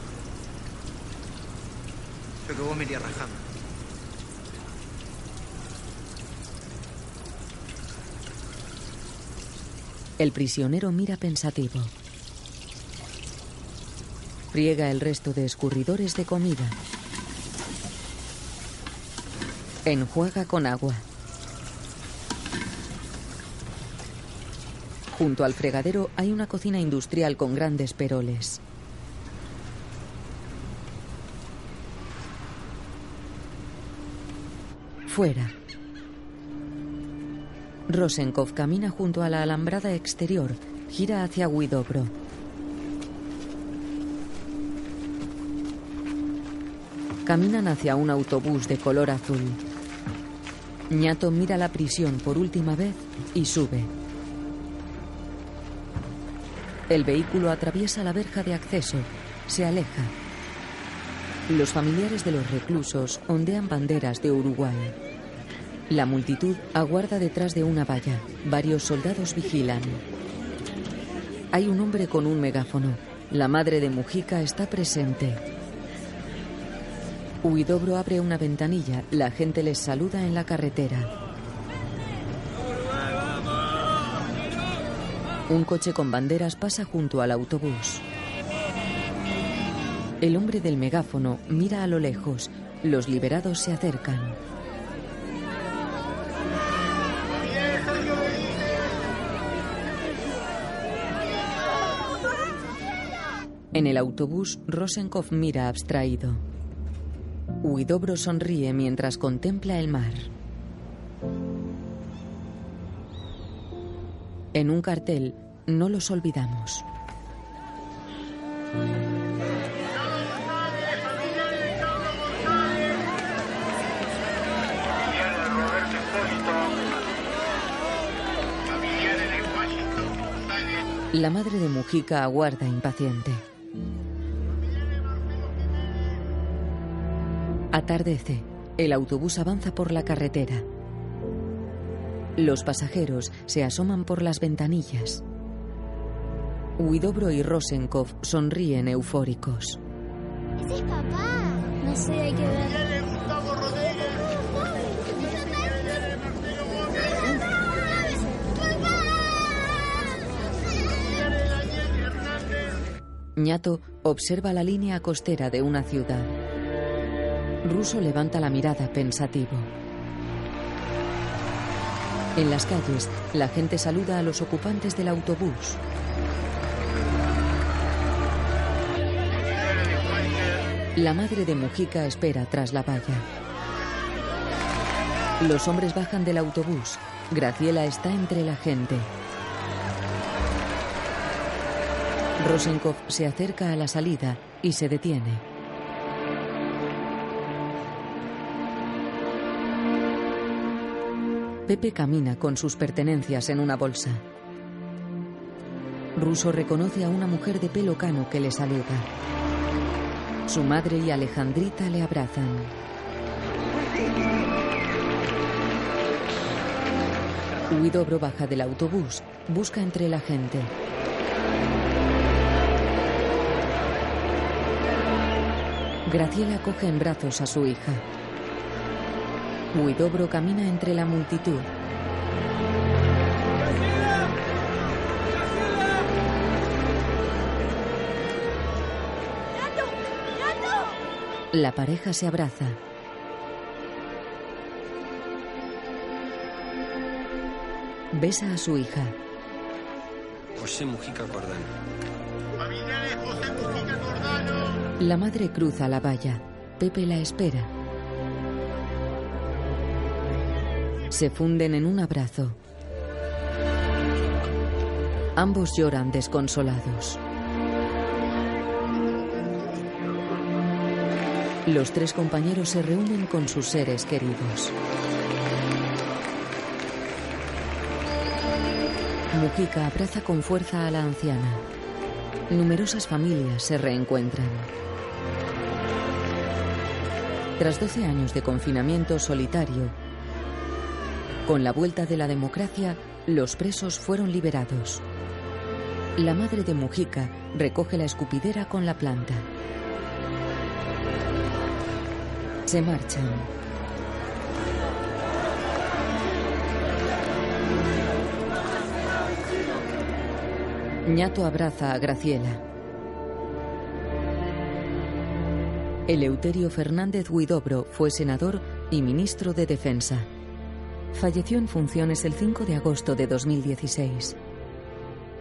Yo que vos me irías rajando. El prisionero mira pensativo. Friega el resto de escurridores de comida. Enjuaga con agua. Junto al fregadero hay una cocina industrial con grandes peroles. Fuera. Rosenkopf camina junto a la alambrada exterior. Gira hacia Huidobro. Caminan hacia un autobús de color azul. Ñato mira la prisión por última vez y sube. El vehículo atraviesa la verja de acceso. Se aleja. Los familiares de los reclusos ondean banderas de Uruguay. La multitud aguarda detrás de una valla. Varios soldados vigilan. Hay un hombre con un megáfono. La madre de Mujica está presente. Huidobro abre una ventanilla. La gente les saluda en la carretera. Un coche con banderas pasa junto al autobús. El hombre del megáfono mira a lo lejos. Los liberados se acercan. En el autobús, Rosenkopf mira abstraído. Huidobro sonríe mientras contempla el mar. En un cartel, no los olvidamos. La madre de Mujica aguarda impaciente. Atardece. El autobús avanza por la carretera. Los pasajeros se asoman por las ventanillas. Huidobro y Rosenkopf sonríen eufóricos. Ese es papá. No sé, hay que ver. Ñato observa la línea costera de una ciudad. Ruso levanta la mirada pensativo. En las calles, la gente saluda a los ocupantes del autobús. La madre de Mujica espera tras la valla. Los hombres bajan del autobús. Graciela está entre la gente. Rosenkopf se acerca a la salida y se detiene. Pepe camina con sus pertenencias en una bolsa. Ruso reconoce a una mujer de pelo cano que le saluda. Su madre y Alejandrita le abrazan. Huidobro baja del autobús, busca entre la gente. Graciela coge en brazos a su hija. Huidobro camina entre la multitud. La pareja se abraza. Besa a su hija. José Mujica Cordano. La madre cruza la valla. Pepe la espera. Se funden en un abrazo. Ambos lloran desconsolados. Los tres compañeros se reúnen con sus seres queridos. Mujica abraza con fuerza a la anciana. Numerosas familias se reencuentran. Tras 12 años de confinamiento solitario, con la vuelta de la democracia, los presos fueron liberados. La madre de Mujica recoge la escupidera con la planta. Se marchan. Ñato abraza a Graciela. Eleuterio Fernández Huidobro fue senador y ministro de Defensa. Falleció en funciones el 5 de agosto de 2016.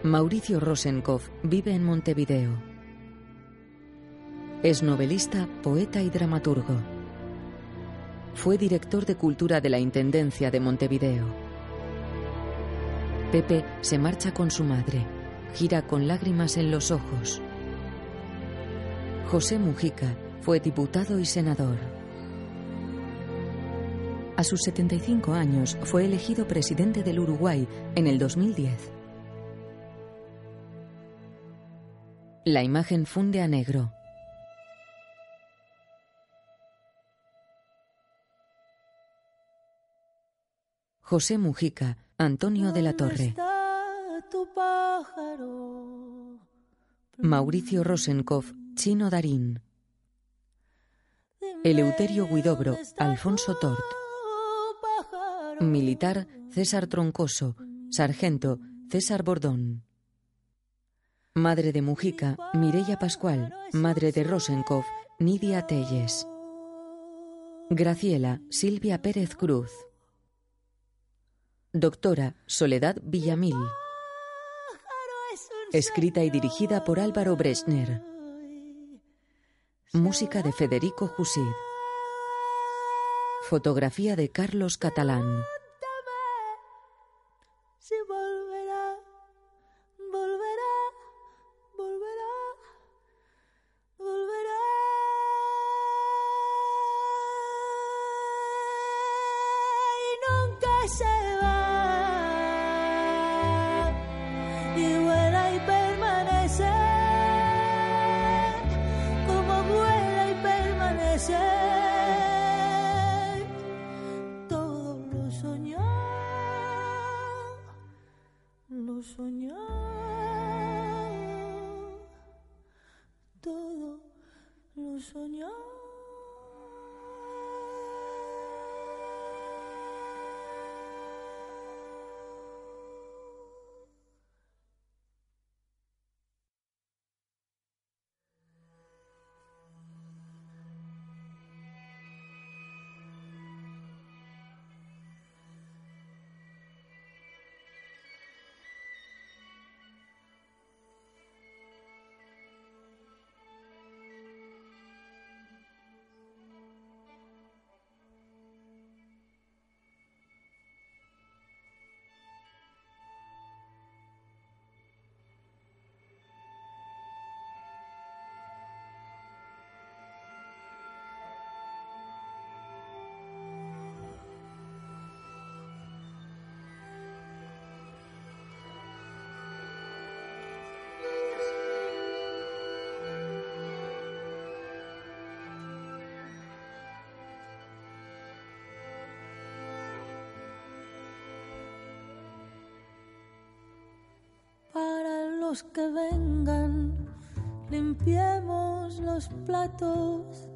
Mauricio Rosenkopf vive en Montevideo. Es novelista, poeta y dramaturgo. Fue director de cultura de la Intendencia de Montevideo. Pepe se marcha con su madre. Gira con lágrimas en los ojos. José Mujica fue diputado y senador. A sus 75 años fue elegido presidente del Uruguay en el 2010. La imagen funde a negro. José Mujica, Antonio de la Torre. Mauricio Rosenkopf, Chino Darín. Eleuterio Guidobro, Alfonso Tort. Militar, César Troncoso. Sargento, César Bordón. Madre de Mujica, Mireya Pascual. Madre de Rosenkopf, Nidia Telles. Graciela, Silvia Pérez Cruz. Doctora, Soledad Villamil. Escrita y dirigida por Álvaro Bresner. Música de Federico Jusid. Fotografía de Carlos Catalán. Que vengan, limpiemos los platos.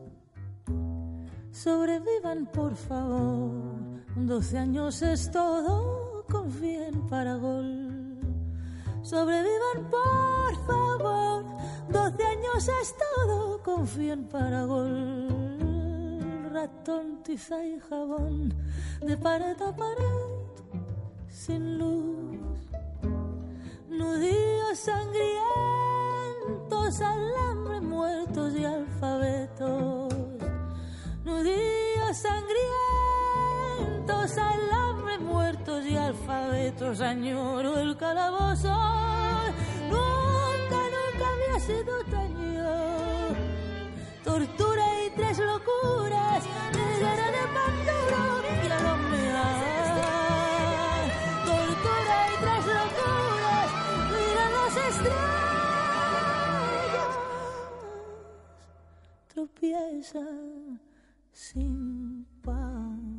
Sobrevivan, por favor. Doce años es todo, confíen para gol. Sobrevivan, por favor. Doce años es todo, confíen para gol. Ratón, tiza y jabón, de pared a pared, sin luz nudillos sangrientos, alambre muertos y alfabetos. Nudillos sangrientos, alambre muertos y alfabetos. Añoro el calabozo. Nunca, nunca había sido Tropieza sin paz.